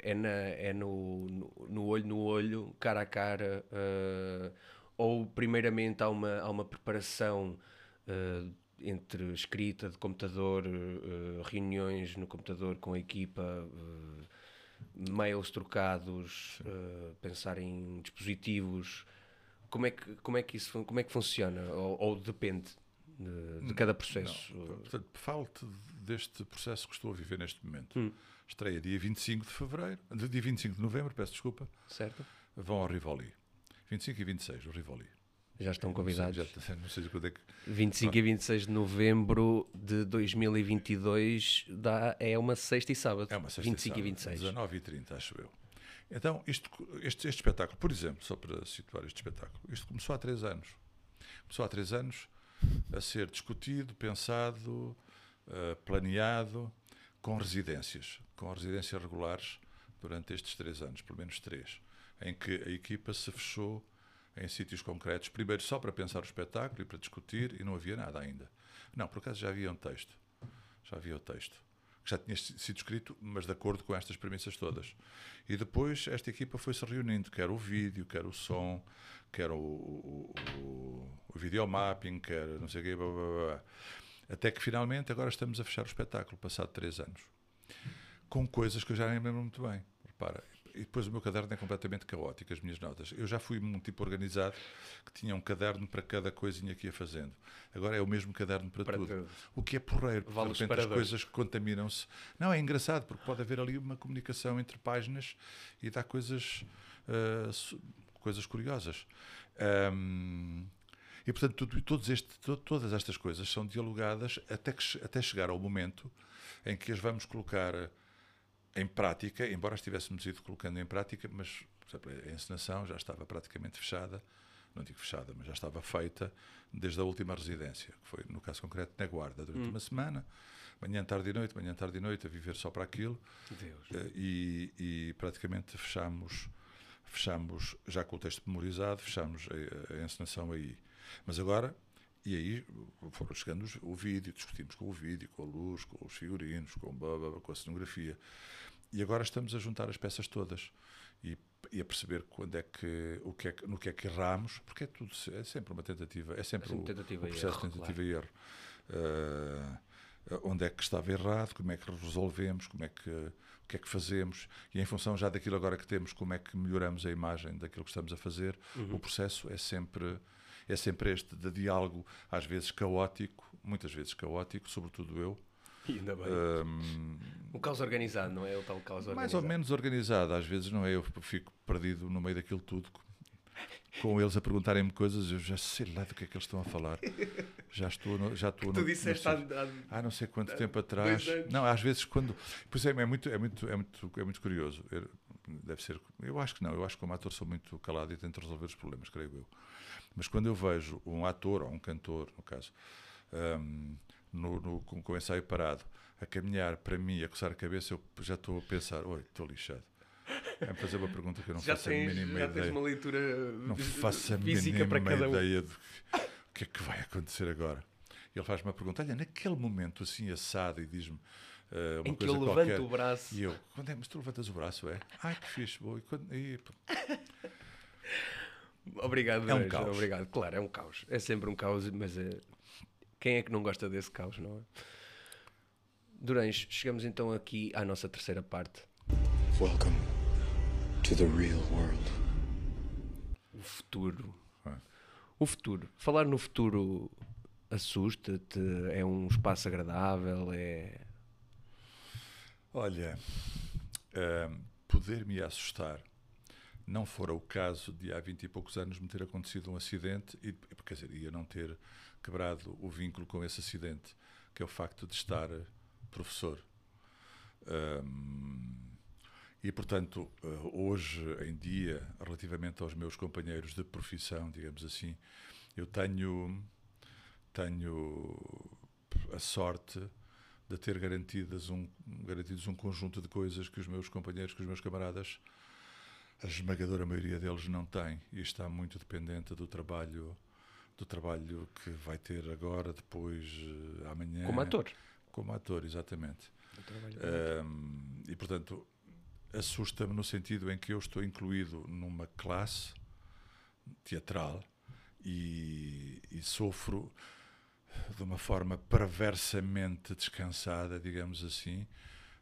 é, é, na, é no, no, no olho no olho, cara a cara, uh, ou primeiramente há uma, há uma preparação uh, entre escrita de computador, uh, reuniões no computador com a equipa, uh, mails trocados, uh, pensar em dispositivos. Como é que, como é que isso como é que funciona? Ou, ou depende? de, de cada processo? Não, portanto, falo-te deste processo que estou a viver neste momento. Hum. Estreia dia 25 de fevereiro, dia 25 de novembro, peço desculpa, Certo? vão ao Rivoli. 25 e 26, o Rivoli. Já estão Não sei, convidados. já- não sei quando é que. 25 e 26 de novembro de 2022 dá, é uma sexta e sábado. É uma sexta 25 e sábado, 26. 19 e 30, acho eu. Então, isto, este, este espetáculo, por exemplo, só para situar este espetáculo, isto começou há três anos. Começou há três anos a ser discutido, pensado, eh, planeado, com residências, com residências regulares durante estes três anos, pelo menos três, em que a equipa se fechou em sítios concretos, primeiro só para pensar o espetáculo e para discutir, e não havia nada ainda. Não, por acaso já havia um texto. Já havia o texto. Que já tinha si- sido escrito, mas de acordo com estas premissas todas. E depois esta equipa foi-se reunindo, quer o vídeo, quer o som, quer o, o, o, o videomapping, quer não sei o quê, blá, blá, blá. Até que finalmente agora estamos a fechar o espetáculo, passado três anos. Com coisas que eu já nem lembro muito bem. Repara, e depois o meu caderno é completamente caótico, as minhas notas. Eu já fui um tipo organizado que tinha um caderno para cada coisinha que ia fazendo. Agora é o mesmo caderno para, Para tudo. tudo. O que é porreiro, porque Vale de repente as coisas contaminam-se. Não, é engraçado, porque pode haver ali uma comunicação entre páginas e dá coisas, su- coisas curiosas. Ahm, e, portanto, tudo, todos este, to- todas estas coisas são dialogadas até, que, até chegar ao momento em que as vamos colocar em prática, embora estivéssemos ido colocando em prática, mas, exemplo, a encenação já estava praticamente fechada, não digo fechada, mas já estava feita desde a última residência, que foi, no caso concreto, na Guarda, durante uma semana, manhã, tarde e noite, manhã, tarde e noite, a viver só para aquilo, Deus. eh, e, e praticamente fechamos, fechamos, já com o texto memorizado, fechamos a, a encenação aí. Mas agora, e aí foram chegando o vídeo, discutimos com o vídeo, com a luz, com os figurinos, com, blá, blá, com a cenografia. E agora estamos a juntar as peças todas e, e a perceber quando é que, o que é, no que é que erramos, porque é tudo é sempre uma tentativa, é sempre, sempre o, tentativa o processo de tentativa e erro. Ah, onde é que estava errado, como é que resolvemos, como é que, o que é que fazemos e em função já daquilo agora que temos, como é que melhoramos a imagem daquilo que estamos a fazer. Uhum. O processo é sempre é sempre este de diálogo, às vezes caótico, muitas vezes caótico, sobretudo eu. Ainda bem. Um caos organizado, não é? O tal caos organizado. mais ou menos organizado, às vezes não é? Eu fico perdido no meio daquilo tudo, com eles a perguntarem-me coisas, eu já sei lá do que é que eles estão a falar. Já estou, no, já estou Tu no, disseste no há, sítio. há- há não sei quanto tempo atrás. Não, às vezes quando. Pois é, é muito, é muito, é muito, é muito curioso. Eu- deve ser. Eu acho que não, eu acho que como ator sou muito calado e tento resolver os problemas, creio eu. Mas quando eu vejo um ator ou um cantor, no caso, hum, no, no- com, com o ensaio parado, a caminhar para mim, a coçar a cabeça, eu já estou a pensar, oi, estou lixado. É fazer uma pergunta que eu não já, faço a tens, mínima já tens ideia. uma leitura Não faço a física mínima para cada um. ideia de o que é que vai acontecer agora. Ele faz-me uma pergunta, olha, naquele momento assim assado e diz-me eh, uma Em que eu levanto qualquer. o braço. E eu, quando é, mas tu levantas o braço, é? Ai, que fixe, boa. E quando, e, Obrigado, É um caos. Obrigado. Claro, é um caos. É sempre um caos, mas é... quem é que não gosta desse caos, não é? Durães, chegamos então aqui à nossa terceira parte. Welcome to the real world. O futuro. Ah. O futuro. Falar no futuro assusta-te? É um espaço agradável? É... Olha, ehm, poder-me assustar não fora o caso de há 20 e poucos anos me ter acontecido um acidente e, quer dizer, ia não ter quebrado o vínculo com esse acidente, que é o facto de estar eh, professor. Ehm, e, portanto, eh, hoje em dia, relativamente aos meus companheiros de profissão, digamos assim, eu tenho, tenho a sorte de ter garantidas um, garantidos um conjunto de coisas que os meus companheiros, que os meus camaradas, a esmagadora maioria deles não têm. E está muito dependente do trabalho do trabalho que vai ter agora, depois, eh, amanhã. Como ator. Como ator, exatamente. Ahm, e, portanto, assusta-me no sentido em que eu estou incluído numa classe teatral e, e sofro de uma forma perversamente descansada, digamos assim,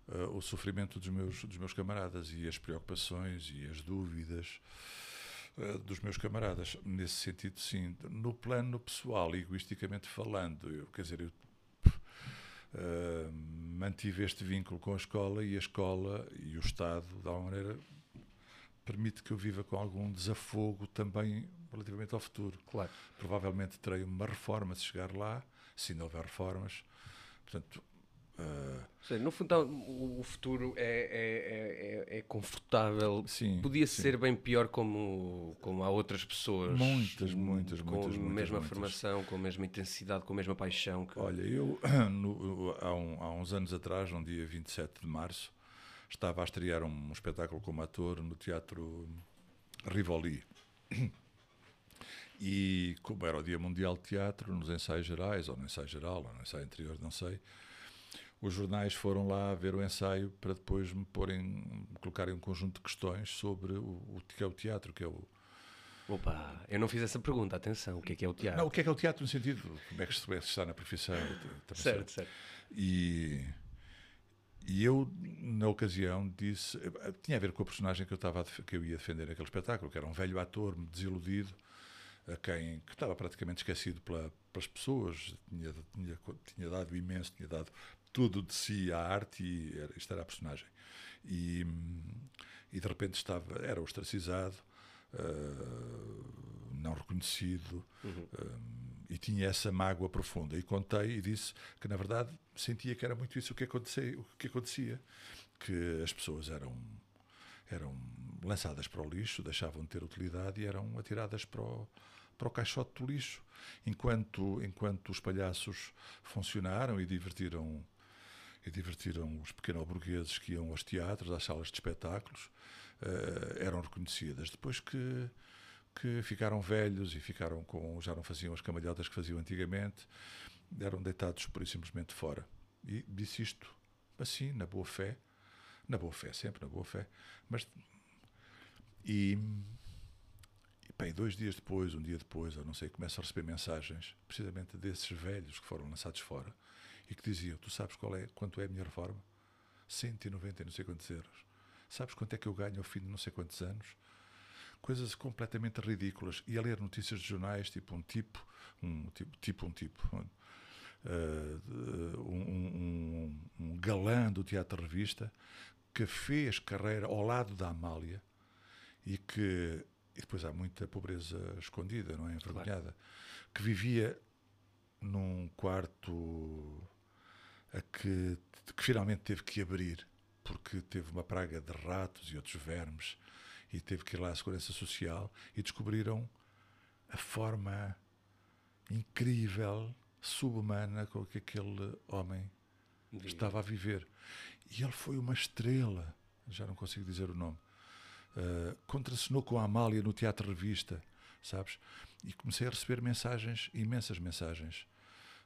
eh, o sofrimento dos meus, dos meus camaradas e as preocupações e as dúvidas eh, dos meus camaradas. Nesse sentido, sim. No plano pessoal, egoisticamente falando, eu, quer dizer, eu eh, mantive este vínculo com a escola e a escola e o Estado, de alguma maneira, permite que eu viva com algum desafogo também relativamente ao futuro. Claro. Provavelmente terei uma reforma se chegar lá, se não houver reformas. Portanto, seja, no fundo, o futuro é, é, é, é- é confortável. Sim, Podia sim. ser bem pior como, como há outras pessoas. Muitas, muitas, com muitas, a muitas, mesma muitas. formação, com a mesma intensidade, com a mesma paixão. Que... Olha, eu no- há, um- há uns anos atrás, no dia 27 de março, estava a estrear um espetáculo como ator no Teatro Rivoli. E como era o Dia Mundial de Teatro, nos ensaios gerais, ou no ensaio geral, ou no ensaio anterior, não sei, os jornais foram lá ver o ensaio para depois me porem, colocarem um conjunto de questões sobre o, o que é o teatro, que é o, Opa, eu não fiz essa pergunta, atenção, o que é que é o teatro? Não, o que é que é o teatro no sentido, como é que se está na profissão. certo, sei. certo. E, e eu, na ocasião, disse. Tinha a ver com a personagem que eu, estava que eu ia defender naquele espetáculo, que era um velho ator desiludido, a quem que estava praticamente esquecido pela- pelas pessoas, tinha, tinha, tinha dado imenso, tinha dado tudo de si à arte e era, isto era a personagem. E, e de repente estava, era ostracizado, ah, não reconhecido, ah, e tinha essa mágoa profunda. E contei e disse que, na verdade, sentia que era muito isso o que acontecia, o que, acontecia que as pessoas eram, eram lançadas para o lixo, deixavam de ter utilidade e eram atiradas para o, para o caixote do lixo. Enquanto, enquanto os palhaços funcionaram e divertiram e divertiram os pequeno-burgueses que iam aos teatros, às salas de espetáculos, eh, eram reconhecidas. Depois que, que ficaram velhos e ficaram com, já não faziam as camalhotas que faziam antigamente, eram deitados por simplesmente fora. E disse isto assim, na boa fé, na boa fé, sempre na boa fé, mas e, e bem, dois dias depois, um dia depois, ou não sei, começo a receber mensagens precisamente desses velhos que foram lançados fora e que diziam: Tu sabes qual é, quanto é a minha reforma? 190 e não sei quantos euros. Sabes quanto é que eu ganho ao fim de não sei quantos anos? Coisas completamente ridículas. E a ler notícias de jornais, tipo um tipo, um tipo, tipo um tipo, uh, de- um, um- um galã do Teatro Revista que fez carreira ao lado da Amália e que e depois há muita pobreza escondida, não é? Envergonhada, que vivia num quarto a que, que finalmente teve que abrir porque teve uma praga de ratos e outros vermes e teve que ir lá à Segurança Social e descobriram a forma incrível, subhumana com que aquele homem estava a viver. E ele foi uma estrela, já não consigo dizer o nome. Uh, contracenou com a Amália no Teatro Revista, sabes? E comecei a receber mensagens, imensas mensagens,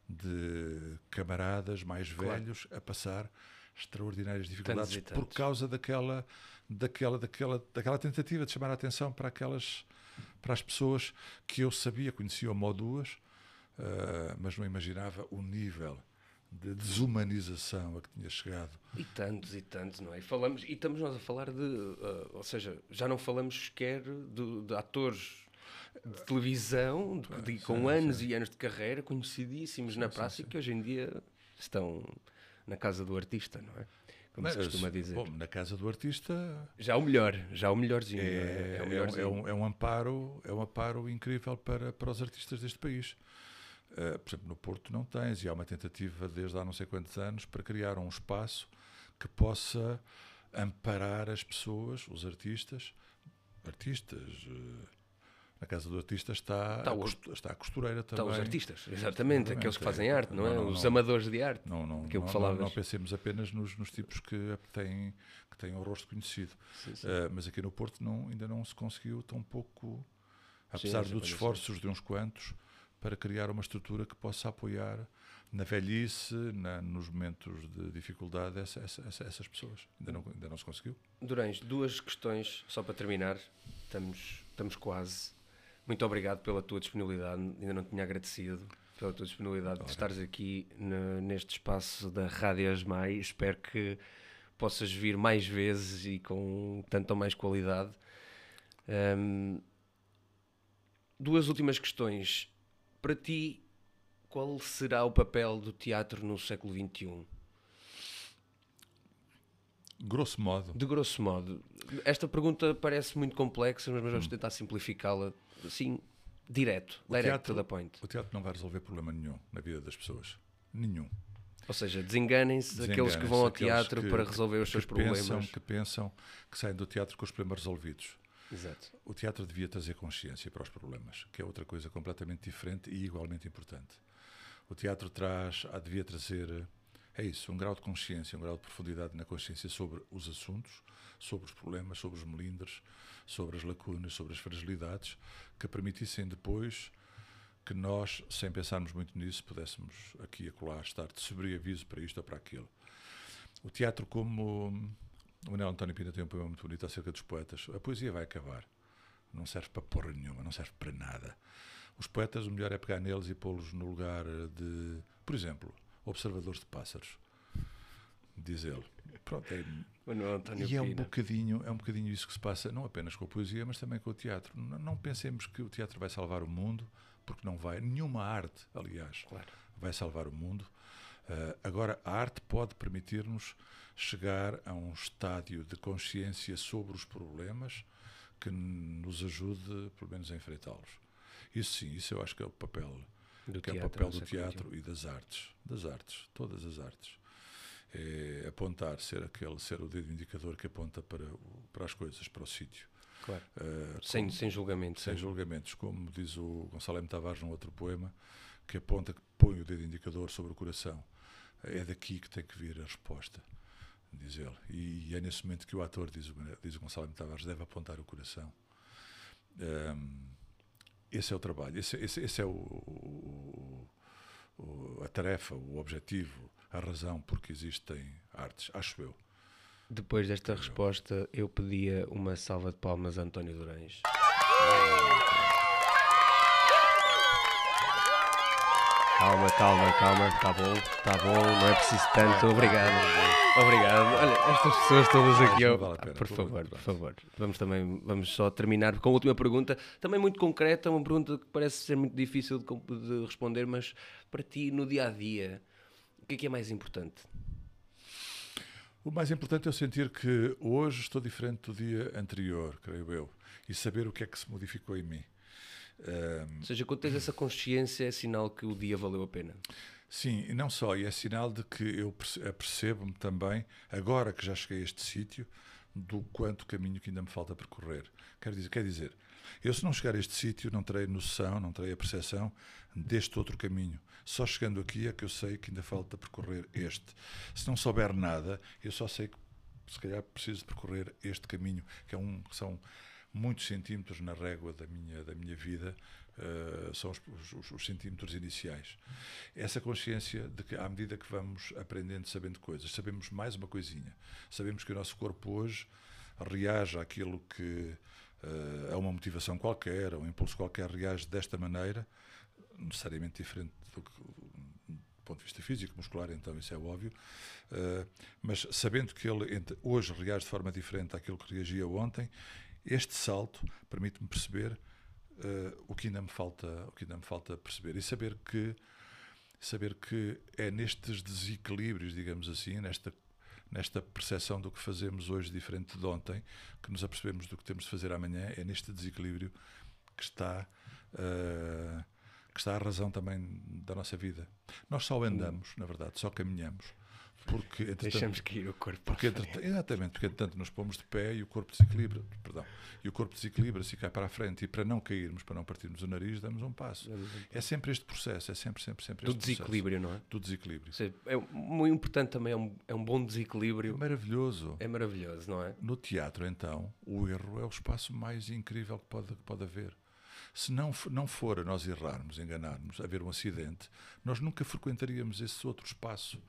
de camaradas mais velhos a passar extraordinárias dificuldades por causa daquela, daquela, daquela, daquela tentativa de chamar a atenção para aquelas para as pessoas que eu sabia, conhecia uma ou duas, uh, mas não imaginava o nível de desumanização a que tinha chegado. E tantos e tantos, não é? E, falamos, e estamos nós a falar de. uh, ou seja, já não falamos sequer de, de atores de televisão de- de- com anos e anos de carreira, conhecidíssimos na praça e que hoje em dia estão na casa do artista, não é? Como se Mas, costuma dizer. bom, na casa do artista já o melhor, já o melhorzinho. é, é? é, o um, melhorzinho. é um- é um amparo, é um amparo incrível para, para os artistas deste país. Uh, por exemplo, no Porto não tens, e há uma tentativa desde há não sei quantos anos para criar um espaço que possa amparar as pessoas, os artistas, artistas. uh, na casa do artista está, Está a, está a costureira Está também. os artistas, exatamente, aqueles que é. fazem arte, não é? Não, não, Os não. amadores de arte. Não, não, não, que não- não pensemos apenas nos, nos tipos que têm, que têm o rosto conhecido. Uh, mas aqui no Porto não, ainda não se conseguiu tão pouco, apesar sim, dos ser. esforços de uns quantos, para criar uma estrutura que possa apoiar na velhice, na- nos momentos de dificuldade, essa- essa- essa- essas pessoas. Ainda não, ainda não se conseguiu. Durães, duas questões só para terminar. Estamos, estamos quase. Muito obrigado pela tua disponibilidade. Ainda não tinha agradecido pela tua disponibilidade de estares aqui ne- neste espaço da Rádio Asmai. Espero que possas vir mais vezes e com tanto ou mais qualidade. Ahm, duas últimas questões. Para ti, qual será o papel do teatro no século XXI? Grosso modo, De grosso modo, esta pergunta parece muito complexa, mas Hum. vamos tentar simplificá-la assim, direto, direct teatro- to the point. o teatro não vai resolver problema nenhum na vida das pessoas. Nenhum. Ou seja, desenganem-se aqueles que vão ao teatro que- para resolver os seus pensam, problemas. que pensam que saem do teatro com os problemas resolvidos. Exato. O teatro devia trazer consciência para os problemas, que é outra coisa completamente diferente e igualmente importante. O teatro traz, devia trazer, é isso, um grau de consciência, um grau de profundidade na consciência sobre os assuntos, sobre os problemas, sobre os melindres, sobre as lacunas, sobre as fragilidades, que permitissem depois que nós, sem pensarmos muito nisso, pudéssemos aqui e acolá estar de sobreaviso para isto ou para aquilo. O teatro, como o Manuel António Pina tem um poema muito bonito acerca dos poetas, a poesia vai acabar. Não serve para porra nenhuma, não serve para nada. Os poetas, o melhor é pegar neles e pô-los no lugar de, por exemplo, observadores de pássaros. Diz ele. Pronto, é, e é um bocadinho, é um bocadinho isso que se passa, não apenas com a poesia, mas também com o teatro. Não, não pensemos que o teatro vai salvar o mundo, porque não vai. Nenhuma arte, aliás, Claro. vai salvar o mundo. Ah, agora, a arte pode permitir-nos chegar a um estádio de consciência sobre os problemas que nos ajude, pelo menos, a enfrentá-los. Isso sim, isso eu acho que é o papel, Do que é o teatro papel do teatro e das artes, das artes, todas as artes. É apontar, ser aquele, ser o dedo indicador que aponta para, para as coisas, para o sítio. Claro. Ah, Sem, como- sem julgamento. sem julgamentos, como diz o Gonçalo M. Tavares num outro poema, que aponta, que põe o dedo indicador sobre o coração. É daqui que tem que vir a resposta, diz ele. E, é nesse momento que o ator, diz o, diz o Gonçalo M. Tavares, deve apontar o coração. Ahm, esse é o trabalho, esse, esse- esse é o, o- o- a tarefa, o objetivo, a razão por que existem artes, acho eu. Depois desta resposta, eu pedia uma salva de palmas a António Durães. Calma, calma, calma, está bom, está bom, não é preciso tanto, obrigado. Obrigado. Olha, estas pessoas todas aqui, vale ah, por favor, por favor. Vamos também, vamos só terminar com a última pergunta, também muito concreta, uma pergunta que parece ser muito difícil de, de responder, mas para ti, no dia a dia, o que é que é mais importante? O mais importante é eu sentir que hoje estou diferente do dia anterior, creio eu, e saber o que é que se modificou em mim. Ou seja, quando tens essa consciência, é sinal que o dia valeu a pena. sim, e não só, e é sinal de que eu perce- apercebo-me também, agora que já cheguei a este sítio, do quanto caminho que ainda me falta percorrer. Quer dizer, quer dizer, eu se não chegar a este sítio não terei noção, não terei a percepção deste outro caminho. Só chegando aqui é que eu sei que ainda falta percorrer este. Se não souber nada, eu só sei que se calhar preciso percorrer este caminho, que é um, que são muitos centímetros na régua da minha, da minha vida, eh, são os, os- os centímetros iniciais. Essa consciência de que, à medida que vamos aprendendo, sabendo coisas, sabemos mais uma coisinha. Sabemos que o nosso corpo hoje reage àquilo que eh, a uma motivação qualquer, a um impulso qualquer, reage desta maneira, necessariamente diferente do que do ponto de vista físico, muscular, então isso é óbvio, eh, mas sabendo que ele hoje reage de forma diferente àquilo que reagia ontem, este salto permite-me perceber eh, o que ainda me falta, o que ainda me falta perceber e saber que saber que é nestes desequilíbrios, digamos assim, nesta nesta percepção do que fazemos hoje diferente de ontem, que nos apercebemos do que temos de fazer amanhã, é neste desequilíbrio que está eh, que está a razão também da nossa vida. Nós só andamos, na verdade, só caminhamos, porque Deixamos cair o corpo. porque, exatamente, porque entretanto nos pomos de pé e o corpo desequilibra, perdão, e o corpo desequilibra-se e cai para a frente, e para não cairmos, para não partirmos o nariz, damos um passo. É sempre este processo, é sempre, sempre, sempre Do este processo. desequilíbrio, não é? Do desequilíbrio. Seja, é muito importante também, é um, é um bom É desequilíbrio. maravilhoso. É maravilhoso, não é? No teatro, então, o erro é o espaço mais incrível que pode, que pode haver. Se não, não for a nós errarmos, enganarmos, haver um acidente, nós nunca frequentaríamos esse outro espaço.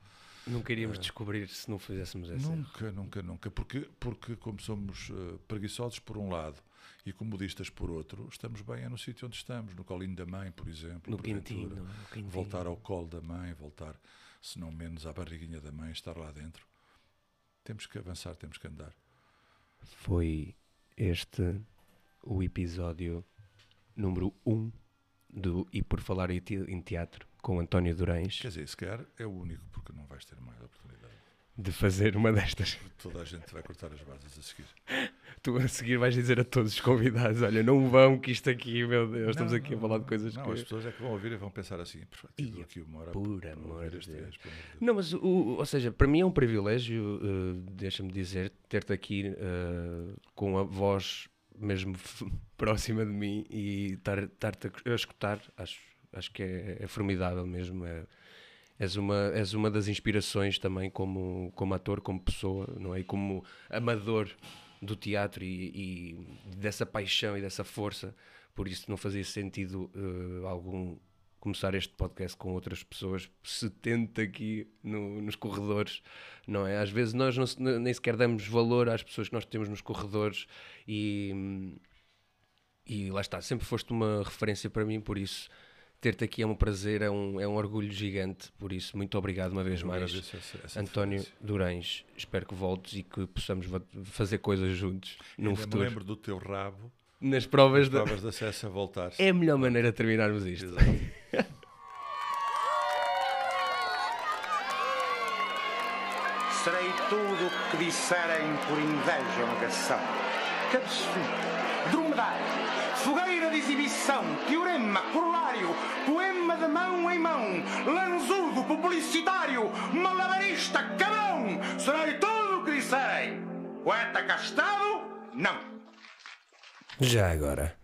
Nunca iríamos descobrir se não fizéssemos essa. Nunca, nunca, nunca. Porque, porque como somos eh, preguiçosos por um lado e comodistas por outro, estamos bem é no sítio onde estamos, no colinho da mãe, por exemplo. No é? No. Voltar ao colo da mãe, voltar, se não menos, à barriguinha da mãe, estar lá dentro. Temos que avançar, temos que andar. Foi este o episódio número 1 um do E Por Falar em Teatro, com António Durães, Quer dizer, se calhar é o único, porque não vais ter mais oportunidade. de fazer uma destas. Toda a gente vai cortar as bases a seguir. Tu a seguir vais dizer a todos os convidados: olha, não vão, que isto aqui, meu Deus, estamos Não, aqui a não, falar de coisas Não, que. as pessoas é que vão ouvir e vão pensar assim: "Pá, tive Ia, aqui uma hora por para amor de Deus. gajo, pelo amor de Deus." Não, mas, o, ou seja, para mim é um privilégio, eh, deixa-me dizer, ter-te aqui eh, com a voz mesmo próxima de mim e estar- estar-te a, a escutar. Acho, acho que é, é formidável mesmo. É, és, uma, és uma das inspirações também como, como ator, como pessoa, não é? E como amador do teatro e, e dessa paixão e dessa força. Por isso não fazia sentido eh, algum começar este podcast com outras pessoas, 70 aqui no- nos corredores, não é? Às vezes nós não nem sequer damos valor às pessoas que nós temos nos corredores e, e lá está, sempre foste uma referência para mim, por isso ter-te aqui é um prazer, é um, é um orgulho gigante, por isso muito obrigado uma vez Eu mais. essa- essa António. Durães, espero que voltes e que possamos fazer coisas juntos no Ainda me futuro. lembro do teu rabo, Nas provas, as da... provas de acesso a voltar. é a melhor maneira de terminarmos isto. Serei tudo o que disserem por inveja ou negação. Cabeçudo, dromedário, fogueira de exibição, teorema, corolário, poema de mão em mão, lanzudo, publicitário, malabarista, cabão. Serei tudo o que disserem. Poeta castado, não. Já agora.